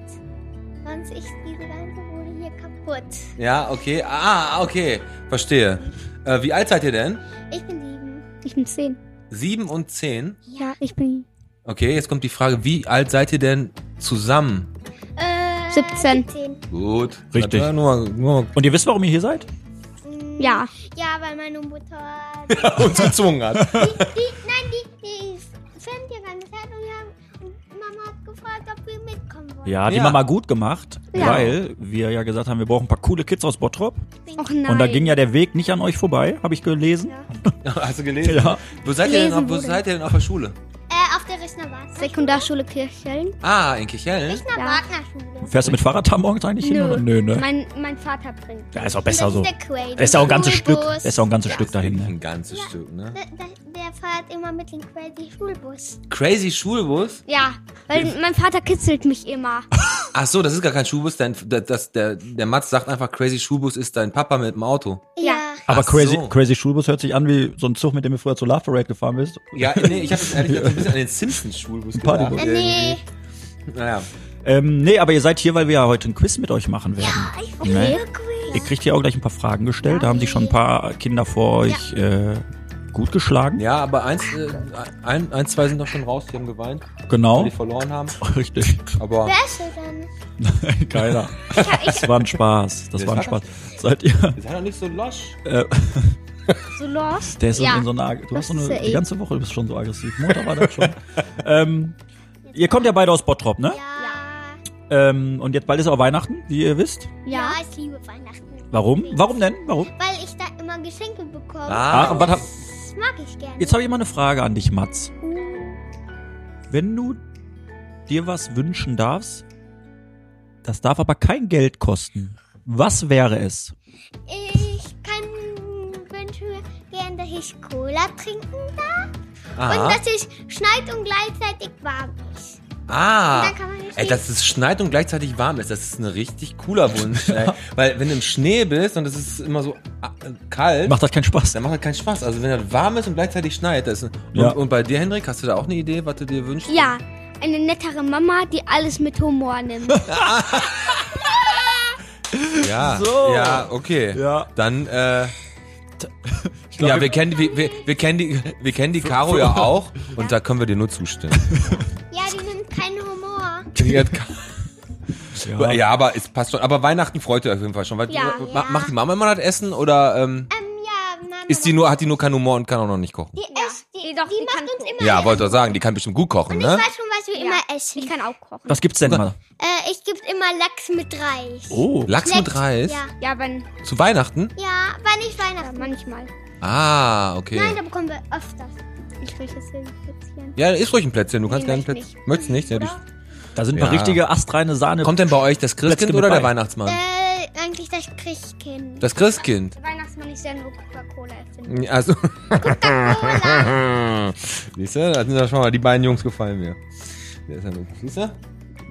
Sonst ist diese ganze Bude hier kaputt. Ja, okay. Ah, okay. Verstehe. Äh, wie alt seid ihr denn? Ich bin sieben. Ich bin zehn. Sieben und zehn? Ja, ich bin Okay, jetzt kommt die Frage, wie alt seid ihr denn zusammen? Äh, 17. 17. Gut. Richtig. Ja, nur, nur Und ihr wisst, warum ihr hier seid? Mm, Ja. Ja, weil meine Mutter. uns gezwungen hat. die, die, nein, die, die filmt ja ganz Zeit und, wir haben, und Mama hat gefragt, ob wir mitkommen wollen. Ja, die Ja. Mama gut gemacht, Ja. weil wir ja gesagt haben, wir brauchen ein paar coole Kids aus Bottrop. Och nein. Und da ging ja der Weg nicht an euch vorbei, habe ich gelesen. Hast du gelesen? Ja. Wo seid, ihr denn, Gelesen auf- wo seid ihr denn auf der Schule? Der Rissner Wagner. Sekundarschule Kirchhellen. Ah, in Kirchhellen? Ja. Wagner Schule. Fährst du mit Fahrrad da morgens eigentlich hin? Oder? Nö, ne? Mein, mein Vater bringt. Ja, ist auch besser das so. ist der ist ja auch ein ganzes Stück. Schulbus. Ist ja auch ein ganzes Stück dahin. Ne? Ein ganzes Stück, ne? Der, der, der fährt immer mit dem Crazy Schulbus. Crazy Schulbus? Ja, weil mein Vater kitzelt mich immer. Ach so, das ist gar kein Schulbus, dein, das, das, der, der Mats sagt einfach, Crazy Schulbus ist dein Papa mit dem Auto. Ja. Aber Ach Crazy, so. Crazy Schulbus hört sich an wie so ein Zug, mit dem du früher zur Love Parade gefahren bist. Ja, nee, ich habe jetzt ehrlich gesagt so ein bisschen an den Simpsons-Schulbus gedacht. Äh, nee. Naja. Ähm, nee, aber ihr seid hier, weil wir ja heute ein Quiz mit euch machen werden. Ich Ne? will Quiz. Ihr kriegt hier auch gleich ein paar Fragen gestellt. Da haben sich schon ein paar Kinder vor euch äh, gut geschlagen. Ja, aber eins, äh, ein, ein, zwei sind doch schon raus, die haben geweint, weil Genau. die verloren haben. Richtig. Aber Wer ist dann? Keiner. Das war ein Spaß. Das Das war ein Spaß. Seid ihr? ihr seid doch nicht so losch. Äh, So lost. der ist ja. in so einer. Du hast so Das eine. Die eh. ganze Woche bist schon so aggressiv. Montag war das schon. ähm, ihr kommt ja beide aus Bottrop, ne? Ja. Ähm, und jetzt bald ist auch Weihnachten, wie ihr wisst. Ja, ich liebe Weihnachten. Warum? Warum denn? Warum? Weil ich da immer Geschenke bekomme. Ah, Ach, und was Das mag ich gerne. jetzt habe ich mal eine Frage an dich, Mats. Wenn du dir was wünschen darfst, das darf aber kein Geld kosten. Was wäre es? Ich kann wünsche mir gern, dass ich Cola trinken darf. Aha. Und dass es schneit und gleichzeitig warm ist. Ah, ey, dass es schneit und gleichzeitig warm ist, das ist ein richtig cooler Wunsch. ey. Weil wenn du im Schnee bist und es ist immer so äh, kalt, Macht das keinen Spaß? dann macht das keinen Spaß. Also wenn das warm ist und gleichzeitig schneit, das ist, und, Ja. und bei dir, Hendrik, hast du da auch eine Idee, was du dir wünschst? Ja, eine nettere Mama, die alles mit Humor nimmt. Ja, So. ja, okay. Ja. Dann, äh, glaub, ja, wir- kennen, die- wir, wir, wir kennen die, wir kennen die Caro ja auch und da können wir dir nur zustimmen. Ja, die Die Ka- Ja. ja, aber es passt schon. Aber Weihnachten freut ihr auf jeden Fall schon. Weil, Ja. ma- Macht die Mama immer das Essen oder ähm, Ähm, ja, Mama. ist die nur, hat die nur keinen Humor und kann auch noch nicht kochen? Die, Ja, isst, die, die doch, die die macht kann uns immer. Ja, wollte doch sagen, die kann bestimmt gut kochen, Ich ne? weiß schon, was wir Ja. immer essen. Ich kann auch kochen. Was gibt's denn mal? Äh, ich gebe immer Lachs mit Reis. Oh. Lachs mit Reis? Ja, Ja, wenn, Zu Weihnachten? ja, war nicht ja, Weihnachten. manchmal. Ah, okay. Nein, da bekommen wir öfters. Ich will das Plätzchen. ja, ist ruhig ein Plätzchen. Du kannst Nee, gerne ein möchte Plätzchen. nicht. Möchtest nicht? Ja, Oder? dich- Da sind Ja. richtige astreine Sahne. Kommt denn bei euch das Christkind oder der. Weihnachtsmann? Äh, eigentlich das Christkind. Das Christkind. Der Weihnachtsmann ist ja nur Coca-Cola erfinden. Also. Cola. Siehst du, da sind ja schon mal die beiden Jungs gefallen mir. Der ist ja nur- Siehst du?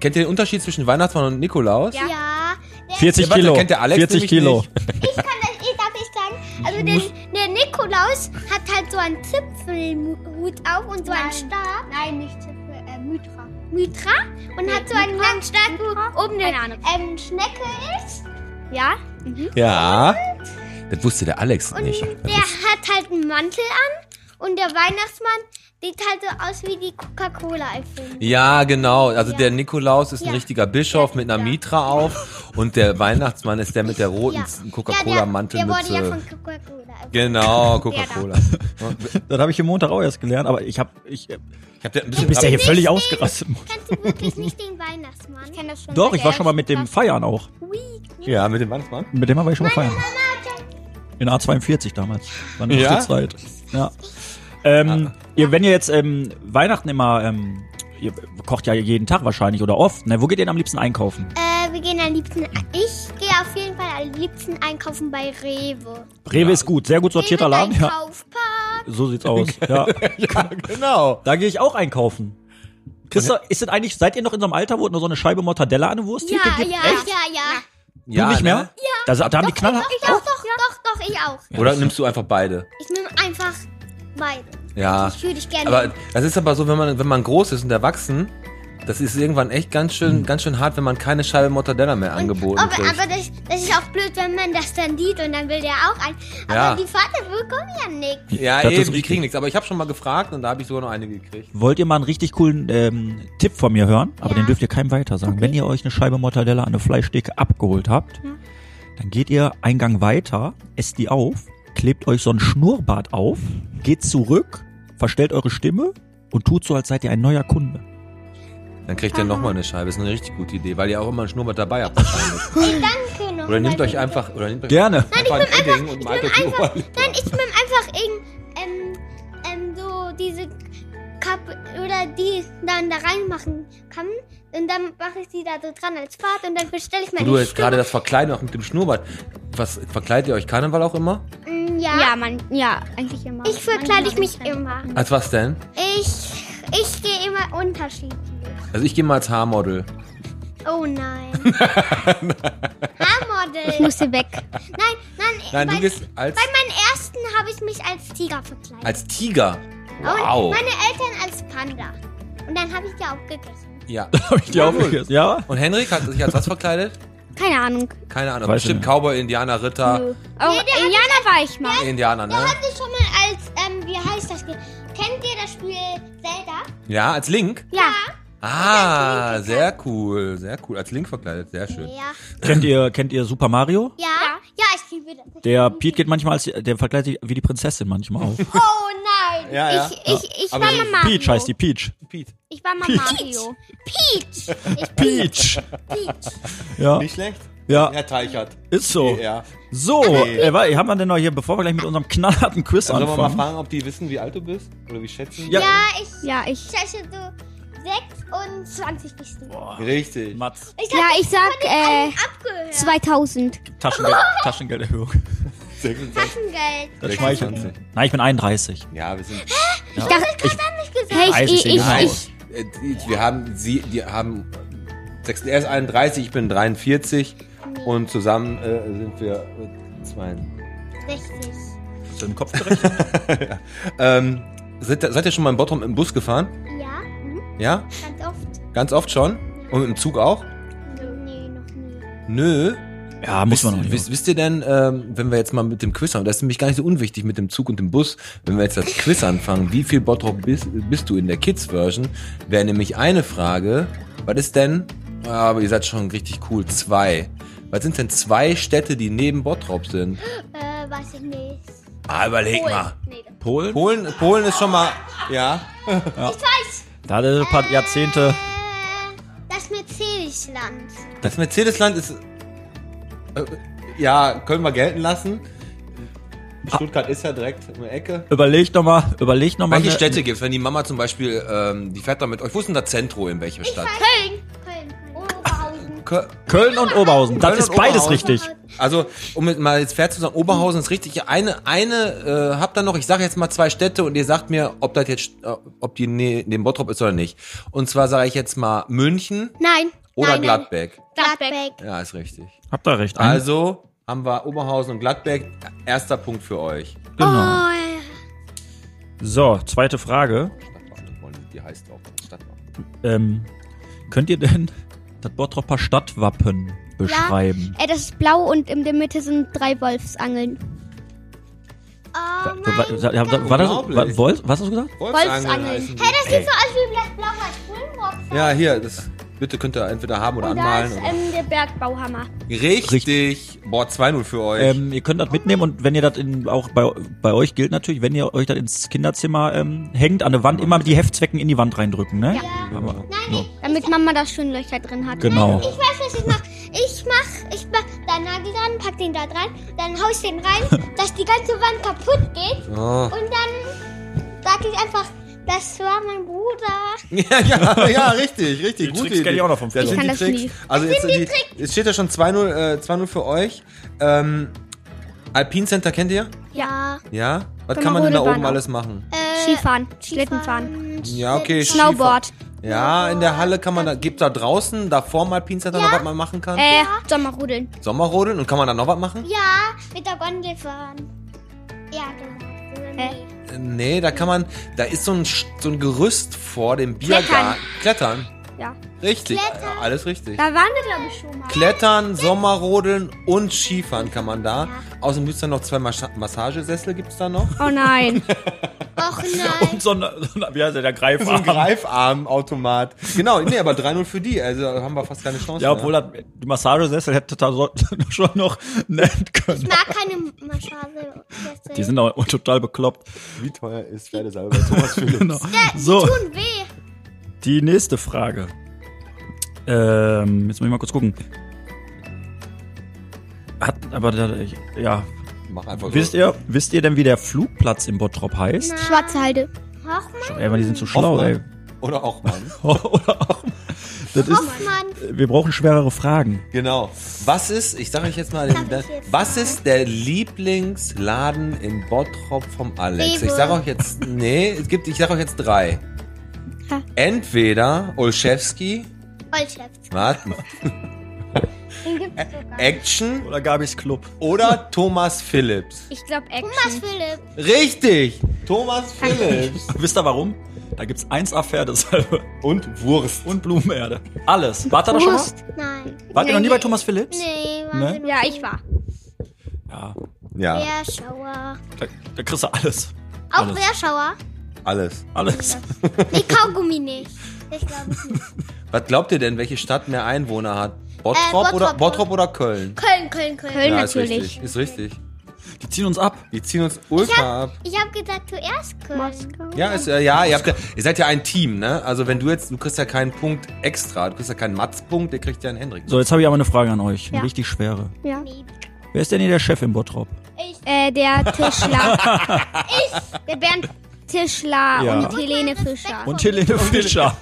Kennt ihr den Unterschied zwischen Weihnachtsmann und Nikolaus? Ja. Ja, der 40 Ja, warte, Kilo. kennt der Alex 40 nämlich Kilo. nicht. Ich kann das, ich darf ich sagen. Also der, der Nikolaus hat halt so einen Zipfelhut auf und so einen Nein. Stab. Nein, nicht Zipfel, äh, Mythra. Mitra und hat so einen langen Stab, wo oben eine Keine Ahnung. ähm, Schnecke ist. Ja? Ja. Das wusste der Alex nicht. Der hat halt einen Mantel an und der Weihnachtsmann sieht halt so aus wie die Coca-Cola-Erfindung. Ja, genau. Also Ja. der Nikolaus ist ein Ja. richtiger Bischof mit einer Ja. Mitra auf und der Weihnachtsmann ist der mit der roten Ja, Coca-Cola-Mantel ja, der, der mit. wurde ja von Coca-Cola. Genau, Coca-Cola. Das habe ich im Montag auch erst gelernt, aber ich habe ich, Ich hab dir ein bisschen. du bist ja hier völlig den- ausgerastet. Kennst du wirklich nicht den Weihnachtsmann? Ich kenn das schon. Doch, ich war schon mal mit dem Feiern auch. ja, mit dem Weihnachtsmann. Mit dem war ich schon mal feiern. In A42 damals. War eine Ja? Zeit. Ja. Ähm, ihr, wenn ihr jetzt ähm, Weihnachten immer, ähm, ihr kocht ja jeden Tag wahrscheinlich oder oft, ne? Wo geht ihr denn am liebsten einkaufen? Äh, wir gehen am liebsten. Ich gehe auf jeden Fall am liebsten einkaufen bei Rewe. Rewe ist gut, sehr gut sortierter Rewe, Laden. Ja, Kaufpark. so sieht's aus. Ja. Ja, genau. Da gehe ich auch einkaufen. Christa, ist es eigentlich, seid ihr noch in so einem Alter, wo es nur so eine Scheibe Mortadella an eine Wursttheke Ja, gibt? ja, Echt? ja, ja. Du Ja, nicht mehr? ne? Ja. Da, da haben die Knaller. Ich auch, doch, doch, doch, ich auch. Oder nimmst du einfach beide? Ich nehme einfach beide. Ja. Ich fühle dich gerne. Aber das ist aber so, wenn man, wenn man groß ist und erwachsen, das ist irgendwann echt ganz schön, ganz schön hart, wenn man keine Scheibe Mortadella mehr angeboten aber, kriegt. aber das, das ist auch blöd, wenn man das dann sieht und dann will der auch ein. Aber Ja. die Vater bekommen ja nichts. ja, Das eben, die kriegen nichts. Aber ich habe schon mal gefragt und da habe ich sogar noch eine gekriegt. Wollt ihr mal einen richtig coolen ähm, Tipp von mir hören? Aber Ja. den dürft ihr keinem weiter sagen. Wenn ihr euch eine Scheibe Mortadella an eine Fleischtheke abgeholt habt, dann geht ihr einen Gang weiter, esst die auf, klebt euch so ein Schnurrbart auf, geht zurück, verstellt eure Stimme und tut so, als seid ihr ein neuer Kunde. Dann kriegt ihr nochmal eine Scheibe. ist eine richtig gute Idee, weil ihr auch immer einen Schnurrbart dabei habt wahrscheinlich. Danke noch. Oder nehmt euch einfach, oder nehmt euch Gerne. einfach ein Edding und malt euch die einfach, nein, ich nehme einfach irgend, ähm, ähm, so diese Kap oder die dann da reinmachen kann. Und dann mache ich sie da so dran als Bart und dann bestelle ich meine du jetzt gerade das Verkleiden auch mit dem Schnurrbart. Was, verkleidet ihr euch Karneval auch immer? Mm, Ja, Ja, man, ja, eigentlich immer. ich verkleide ich mich immer. Als was denn? Ich, ich gehe immer unterschiedlich. Also ich gehe mal als Haarmodel. Oh nein. Haarmodel. Ich musste weg. Nein, nein, Nein, bei, du gehst als, bei meinen ersten habe ich mich als Tiger verkleidet. als Tiger. Und Wow. meine Eltern als Panda. Und dann habe ich die auch gegessen. Ja. Hab ich die aufgegessen? Ja? Und Henrik hat sich als was verkleidet? Keine Ahnung. Keine Ahnung. Weiß Bestimmt nicht. Cowboy, Indianer, Ritter. Nö. Oh, Indianer war ich mal. Indianer, ne? Hatte ich schon mal als, ähm, wie heißt das Spiel? Kennt ihr das Spiel Zelda? Ja, als Link. Ja. Ah, sehr cool. Sehr cool. Als Link verkleidet. Sehr schön. Ja. Kennt ihr, kennt ihr Super Mario? Ja. Ja, ich liebe das. Der Pete geht manchmal als, der verkleidet sich wie die Prinzessin manchmal auf. Oh nein. Ja, ja. Ich, ich, ich Aber war mal Mario. Peach heißt die Peach. Pete. Ich war mal Peach. Mario. Peach. Ich Peach. Peach. Ja, Nicht schlecht? Ja. Herr Teichert. ist so. Ja. So, äh, wa- haben wir denn noch hier, bevor wir gleich mit unserem knallharten Quiz Sollen wir mal anfangen? fragen, ob die wissen, wie alt du bist? Oder wie schätzen? Ja. Ja, ich Ja, ich. schätze so 26 bist du. Richtig. Mats, Ich Ja, ich sag äh, abgehört. 2000. Taschengeld, Taschengelderhöhung. 26. Taschengeld. Das schmeichelt. 26. Nein, ich bin 31. Ja, wir sind. Ich dachte, Ich, hey, Weiß ich, ich ich, ich. Äh, Wir haben sie, die haben. sechs- Er ist 31, ich bin 43 und zusammen äh, sind wir äh, zwei. 60. Hast du im Kopf gerechnet? Ähm, seid, ihr- seid ihr schon mal in Bottrop im Bus gefahren? Ja, mhm, Ja? ganz oft. Ganz oft schon? Und im Zug auch? Nee, noch nie. Nö. Ja, muss Wisst, man noch nicht. wisst, wisst ihr denn, ähm, wenn wir jetzt mal mit dem Quiz haben, das ist nämlich gar nicht so unwichtig mit dem Zug und dem Bus, wenn wir jetzt das Quiz anfangen, wie viel Bottrop bist, bist du in der Kids-Version, wäre nämlich eine Frage, was ist denn, ah, aber ihr seid schon richtig cool, zwei. Was sind denn zwei Städte, die neben Bottrop sind? Äh, weiß ich nicht. Ah, überleg mal. Nee, Polen? Polen, Polen ist schon mal, ja. Da hat er ein paar Jahrzehnte. Äh, das Mercedes-Land. Das Mercedesland ist, äh, ja, können wir gelten lassen. Stuttgart ist ja direkt um die Ecke. Überlegt nochmal, überlegt nochmal. Welche Städte gibt's? Wenn die Mama zum Beispiel, ähm, die fährt da mit euch. Wo ist denn das Zentro in welcher Stadt? Köln. Köln. Oberhausen. Kö- Köln und Oberhausen. Das Köln ist beides Oberhausen. richtig. Also, um mal jetzt fair zu sagen, Oberhausen ist richtig. Eine, eine äh, habt ihr noch. Ich sage jetzt mal zwei Städte und ihr sagt mir, ob das jetzt, äh, ob die ne, neben Bottrop ist oder nicht. Und zwar sage ich jetzt mal München Nein. oder nein, Gladbeck. Nein. Gladbeck. Ja, ist richtig. Habt ihr recht. Ein- Also haben wir Oberhausen und Gladbeck. Erster Punkt für euch. genau. Oh, ja. So, zweite Frage. Stadtwappen, die heißt auch Stadtwappen. Ähm, könnt ihr denn das Bottroper Stadtwappen beschreiben? Äh, das ist blau und in der Mitte sind drei Wolfsangeln. Oh War, war, war, war das, war. Wolf, was hast du gesagt? Wolfsangeln. die. Hey, das sieht so aus wie Black Blauer Springbok. Ja, hier, das bitte könnt ihr entweder haben oder Und da anmalen. ist Oder. ähm, der Bergbauhammer. Richtig. Boah, 2-0 für euch. Ähm, ihr könnt das mitnehmen und wenn ihr das in, auch bei, bei euch gilt natürlich, wenn ihr euch das ins Kinderzimmer ähm, hängt, an der Wand immer die Heftzwecken in die Wand reindrücken, ne? Aber, so. Damit Mama da schön Löcher drin hat. Genau. Ich weiß, was ich mach. Ich mach, ich mach da Nagel dran, pack den da dran, dann hau ich den rein, dass die ganze Wand kaputt geht. Oh. Und dann sag ich einfach, das war mein Bruder. Ja, ja, ja, richtig, richtig. Die Gute Tricks kenn ich auch noch vom Das Früher. sind Ich die kann das Tricks. nie. Also jetzt, die, jetzt steht ja schon 2-0 äh, 2-0 für euch. Ähm, Alpine Center kennt ihr? Ja. Ja? Was Können kann man denn da oben auch. alles machen? Äh, Skifahren, Schlittenfahren, Ja, okay. Snowboard, Ja, in der Halle kann man da, gibt da draußen, da vorm Alpine Center noch was man machen kann? äh, Sommerrodeln. Sommerrodeln und kann man da noch was machen? Ja, mit der Gondel fahren. Ja, genau. Äh, Nee, da kann man, da ist so ein, so ein Gerüst vor dem Biergarten. Klettern. Ja. Richtig, äh, alles richtig. Da waren wir, glaube ich, schon mal. Klettern, Sommerrodeln und Skifahren kann man da. Außerdem gibt es dann noch zwei Mas Massagesessel, gibt es da noch? Oh nein. Och nein. Und so ein, so ein, wie heißt der, der So ein Greifarm. Greifarmautomat. Genau, nee, aber 3-0 für die. Also haben wir fast keine Chance. Ja, obwohl mehr. das, die Massagesessel hätte da so, schon noch nennen können. Ich mag keine Massage. Die sind auch total bekloppt. Wie teuer ist Pferdesalbe bei Thomas Philips? Genau. So, tun weh. Die nächste Frage. Ähm, jetzt muss ich mal kurz gucken. Hat, aber da, ich- ja, Mach einfach wisst so. ihr, wisst ihr denn, wie der Flugplatz im Bottrop heißt? Schwarze Halde. Hoffmann. Ey, die sind so schlau, ey. Hoffmann. Oder auch Mann. Oder auch. Das ist, wir brauchen schwerere Fragen. Genau. Was ist, ich sage euch jetzt mal, den, was ist der Lieblingsladen in Bottrop vom Alex? Ich sage euch jetzt, nee, es gibt, ich sage euch jetzt drei. Entweder Olszewski, Olchef. warte, Den gibt's sogar. Action Oder Gabis Club. oder Thomas Phillips. Ich glaube Thomas Action. Philipp. Richtig, Thomas Phillips. Wisst ihr warum? Da gibt's 1A Pferdesalbe Und Wurst. und Blumenerde. Alles. Wart ihr da schon mal? Wurst. Nein. Wart ihr noch nie bei Thomas Phillips? Nee, Ne? warte Ja, ich war. Ja, Ja, Bärschauer. da, da kriegst du alles. Auch Alles. Bärschauer? Alles. Alles. Nee, Kaugummi nicht. Ich glaube nicht. Was glaubt ihr denn, welche Stadt mehr Einwohner hat? Bottrop, Äh, Bottrop. oder Bottrop oder Köln? Köln, Köln, Köln. Köln ja, ist natürlich. richtig. Ist richtig. Die ziehen uns ab. Die ziehen uns ultra ab. Ich habe gesagt, zuerst Köln. Moskau. Ja, ist, äh, ja, ihr, habt ja, ihr seid ja ein Team, ne? Also wenn du jetzt, du kriegst ja keinen Punkt extra, du kriegst ja keinen Matz-Punkt, der kriegt ja einen Hendrik. So, jetzt habe ich aber eine Frage an euch. Eine Ja. richtig schwere. Ja. Wer ist denn hier der Chef im Bottrop? Äh, der Tischler. ich. Der Bernd Tischler Ja. und Helene Fischer. Und Helene Fischer.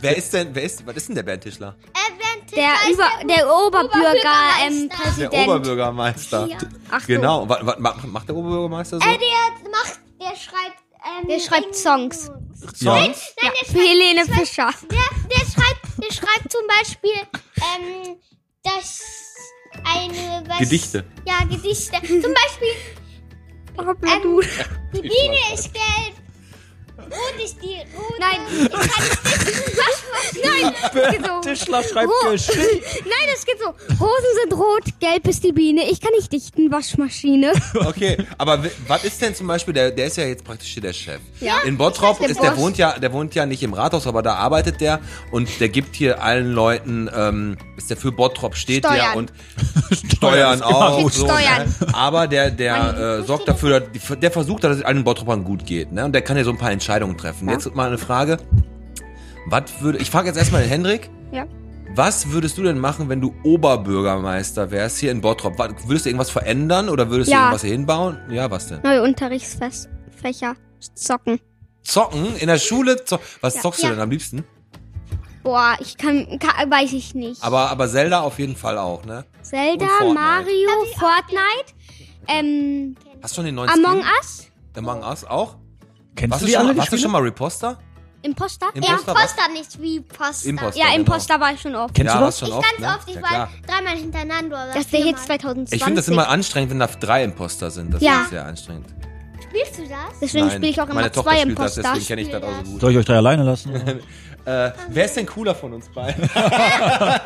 Wer ist denn, wer ist, was ist denn der Bernd Tischler? Äh, Der, Über, der Oberbürger, ähm, Oberbürgermeister. Der Präsident. Oberbürgermeister. Ja. Ach so. Genau. Was, was macht, der Oberbürgermeister so? Äh, der macht, der schreibt, ähm, Der schreibt Songs. Songs? Nein, der Für schreibt, Helene Fischer. der, der schreibt, der schreibt zum Beispiel, ähm, das eine, was, Gedichte. Ja, Gedichte. Zum Beispiel, Ähm, die Biene ist gelb. Rot ist die rote. Nein. Ich kann nicht was, Nein, das geht so. Tischler schreibt Oh. Geschichten. Nein, das geht so. Rosen sind rot, gelb ist die Biene. Ich kann nicht dichten, Waschmaschine. Okay, aber was ist denn zum Beispiel, der, der ist ja jetzt praktisch hier der Chef. Ja. In Bottrop Der ist der Boss. wohnt ja, der wohnt ja nicht im Rathaus, aber da arbeitet der und der gibt hier allen Leuten, ähm, ist der für Bottrop steht der Steuern. und Steuern auch. So, Steuern. Ne? Aber der, der äh, sorgt dafür, dass- der versucht, dass es allen Bottropern gut geht, ne? Und der kann ja so ein paar Entscheidungen treffen. Jetzt mal eine Frage. Was würde, ich frage jetzt erstmal den Hendrik. Ja. Was würdest du denn machen, wenn du Oberbürgermeister wärst hier in Bottrop? Würdest du irgendwas verändern oder würdest du Ja. irgendwas hier hinbauen? Ja, was denn? Neue Unterrichtsfächer. Zocken. Zocken? In der Schule? Zo was zockst du Ja. denn am liebsten? Boah, ich kann, kann weiß ich nicht. Aber, aber Zelda auf jeden Fall auch, ne? Zelda, Fortnite. Mario, Fortnite, ähm, Hast du schon den neuen Among Skin? Us, Among Us auch? Kennst Warst du du, die schon, alle, die warst du Spiele? schon mal Reposter? Imposter? Ja, Imposter, was? Poster nicht wie Poster. Imposter. Ja, genau. Imposter war ich schon oft. Kennst ja, du das? schon Ich oft, ganz ne? oft, ich ja, war klar. dreimal hintereinander. oder Das ist der Hit viermal. 2020. Ich finde das immer anstrengend, wenn da drei Imposter sind. Das Ja. ist sehr anstrengend. Spielst du das? Deswegen Nein, spiele ich auch immer meine Tochter zwei spielt das, Imposter. deswegen kenne ich das auch so gut. Soll ich euch drei alleine lassen? Äh, wer ist denn cooler von uns beiden? nein,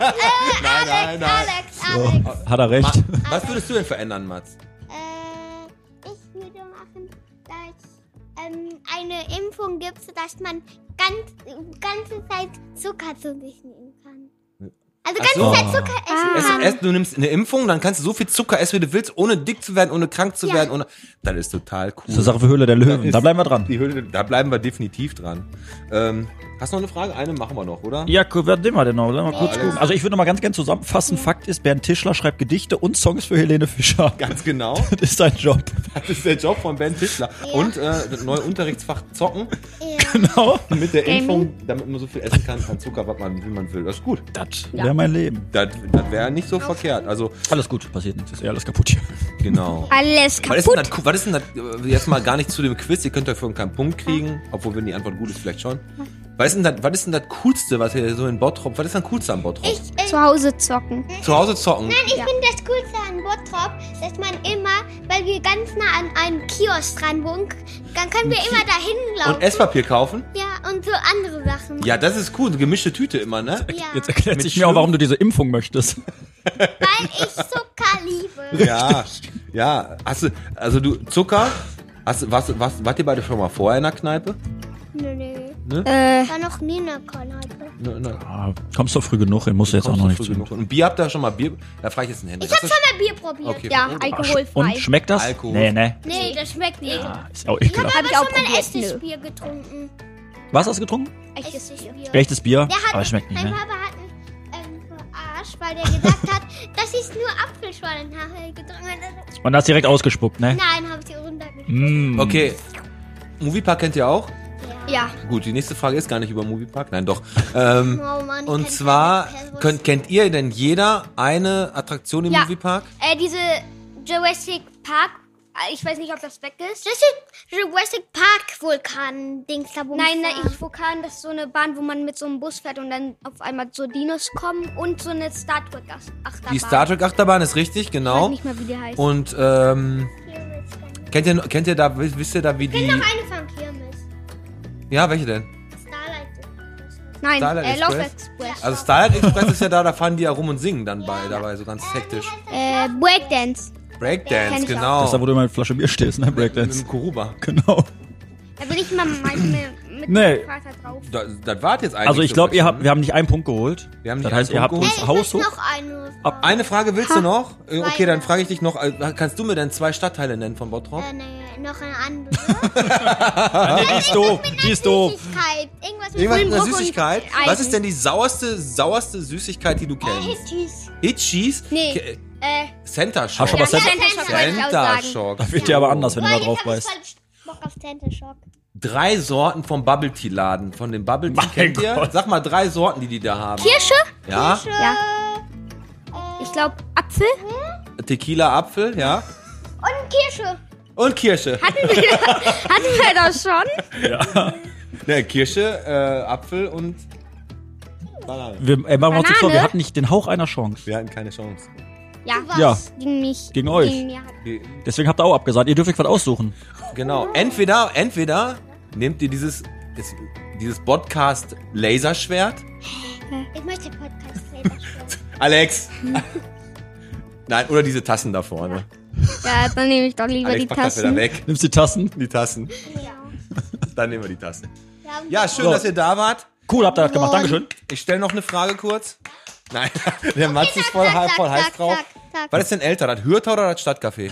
nein, nein. Alex, Alex. Hat er recht. Was würdest du denn verändern, Mats? Äh, ich würde machen, dass ähm, eine Impfung gibt, sodass man ganz, ganze Zeit Zucker zu sich nehmen kann. Also ganze so. Zeit Zucker essen Es, kann. es, du nimmst eine Impfung, dann kannst du so viel Zucker essen, wie du willst, ohne dick zu werden, ohne krank zu Ja. werden. Ohne, das ist total cool. Das ist eine Sache für Höhle der Löwen. Da bleiben wir dran. Die Höhle, da bleiben wir definitiv dran. Ähm, hast du noch eine Frage? Eine machen wir noch, oder? Ja, wer nehmen wir denn noch? Mal kurz gucken. Also ich würde noch mal ganz gerne zusammenfassen. Fakt ist, Bernd Tischler schreibt Gedichte und Songs für Helene Fischer. Ganz genau. Das ist sein Job. Das ist der Job von Ben Tischler. Und äh, das neue Unterrichtsfach Zocken Ja. Genau. mit der. Impfung, damit man so viel essen kann an Zucker, was man, wie man will. Das ist gut. Das wäre mein Leben. Das, das wäre nicht so verkehrt. Also, Alles gut, passiert nichts. Ist eh alles kaputt hier. genau. Alles Was ist, denn kaputt. das, was ist denn das, jetzt mal gar nicht zu dem Quiz, ihr könnt dafür keinen Punkt kriegen, obwohl wenn die Antwort gut ist, vielleicht schon. Was ist denn das, was ist denn das Coolste, was ihr so in Bottrop, was ist denn Coolste an Bottrop? Ich, äh, Zu Hause zocken. Zu Hause zocken. Nein, ich finde das Coolste an Bottrop, dass man immer, weil wir ganz nah an einem Kiosk dran wohnen, dann können wir immer dahin laufen. Und Esspapier kaufen? ja, und so andere Sachen. Ja, das ist cool, eine gemischte Tüte immer, ne? Ja, Jetzt erklärt sich mir auch, warum du diese Impfung möchtest. weil ich Zucker liebe. Ja, ja. Hast du, also du, Zucker, hast du, was, was, wart ihr beide schon mal vorher in der Kneipe? Nö, nö. Äh, War noch nie eine Kneipe. Ne, ne. Ah, kommst doch früh genug musst du jetzt auch noch du nicht früh zu. genug. Und Bier habt ihr schon mal Bier? Da frage ich jetzt einen Händler. Ich habe schon mal Bier probiert. Okay. ja, Oh, alkoholfrei. Und schmeckt das? Alkohol. Nee, nee. Nee, das schmeckt nicht. Ah, ist auch Ich habe Hab ich aber auch schon mal nö. echtes Bier getrunken. Was hast du getrunken? Echtes Bier. Echtes Bier? Der hat, Aber es schmeckt nicht, mein ne? Papa hat mich ähm, verarscht, weil der gesagt hat, dass ich nur Apfelschorle nachher getrunken habe. Und hast direkt ausgespuckt, ne? Nein, habe ich runtergeschluckt. Mm. Okay. Moviepark kennt ihr auch? Ja. Gut, die nächste Frage ist gar nicht über Moviepark. Nein, doch. Ähm, Oh Mann, und zwar, könnt, kennt ihr denn jeder eine Attraktion im Ja. Moviepark? Äh, diese Jurassic Park. äh, Ich weiß nicht, ob das weg ist. Jurassic, Jurassic Park Vulkan Dings da wo Nein, nein, ich Vulkan, das ist so eine Bahn, wo man mit so einem Bus fährt und dann auf einmal so Dinos kommen und so eine Star Trek Achterbahn. Die Star Trek Achterbahn ist richtig, Ich weiß genau. nicht mehr, wie die heißt. Und ähm, kennt ihr, kennt ihr da, wisst ihr da, wie die... Ja, welche denn? Starlight. Nein, Starlight äh, Love Express? Express. Also Starlight Express ist ja da, da fahren die ja rum und singen dann bei, dabei, so ganz hektisch. Äh, Breakdance. Breakdance, genau. Das ist da, wo du immer mit Flasche Bier stehst, ne? Mit Breakdance. dem Kuruba. Genau. Da bin ich mal manchmal mit Nee. dem Vater drauf. Das, das war jetzt eigentlich. Also ich so glaube, ihr habt, ne? wir haben nicht einen Punkt geholt. Wir haben nicht das heißt, ihr habt Punkt uns Haus möchte hoch. noch eine. Ab, eine Frage willst du noch? Äh, Okay, dann frage ich dich noch. äh, Kannst du mir denn zwei Stadtteile nennen von Bottrop? Äh, nee, noch eine andere. Ah, nee, die ist doof. Die ist doof. Süßigkeit. Irgendwas mit Irgendwas mit einer Süßigkeit. Was ist denn die sauerste, sauerste Süßigkeit, die du kennst? Hitchis. Hitchis? Nee. Ke- Äh, Center Hast du Shock. aber Center- Center Shock. Das wird dir aber anders, wenn du da drauf beißt. Bock auf Center Shock. Drei Sorten vom Bubble Tea Laden. Von dem Bubble Tea Mein kennt ihr? Gott. Sag mal drei Sorten, die die da haben. Kirsche? Ja? Ja. Ich glaube, Apfel? Tequila Apfel, ja? Und Kirsche. Und Kirsche. Hatten wir das schon? Ne, Kirsche, äh, Apfel und Banane. Wir, ey, machen wir uns jetzt vor, wir hatten nicht den Hauch einer Chance. Wir hatten keine Chance. Ja. Was? Ja, Gegen mich. Gegen euch. Gegen mir. deswegen habt ihr auch abgesagt. Ihr dürft euch was aussuchen. Genau. Entweder, entweder nehmt ihr dieses, das, dieses Podcast Laserschwert. Ich möchte Podcast schreiben. Alex. Nein, oder diese Tassen da vorne. Ja, dann nehme ich doch lieber Alex, die pack das wieder Tassen. weg. Nimmst die Tassen. Die Tassen. Ja. Dann nehmen wir die Tassen. Ja, schön, So. dass ihr da wart. Cool, habt ihr das gemacht. Dankeschön. Ich stelle noch eine Frage kurz. Nein, der Mats ist voll, voll heiß drauf. Was ist denn älter, das Hürter oder das Stadtcafé?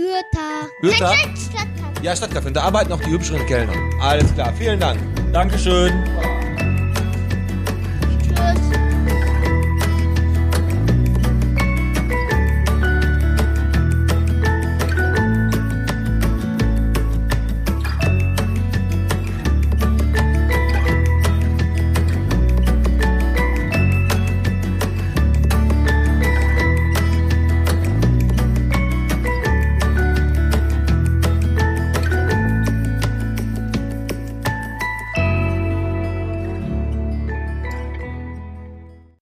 Hürta. Hürta? Stadtcafé. Ja, Stadtkaffee. Und da arbeiten auch die hübscheren Kellner. Alles klar, vielen Dank. Dankeschön. Tschüss.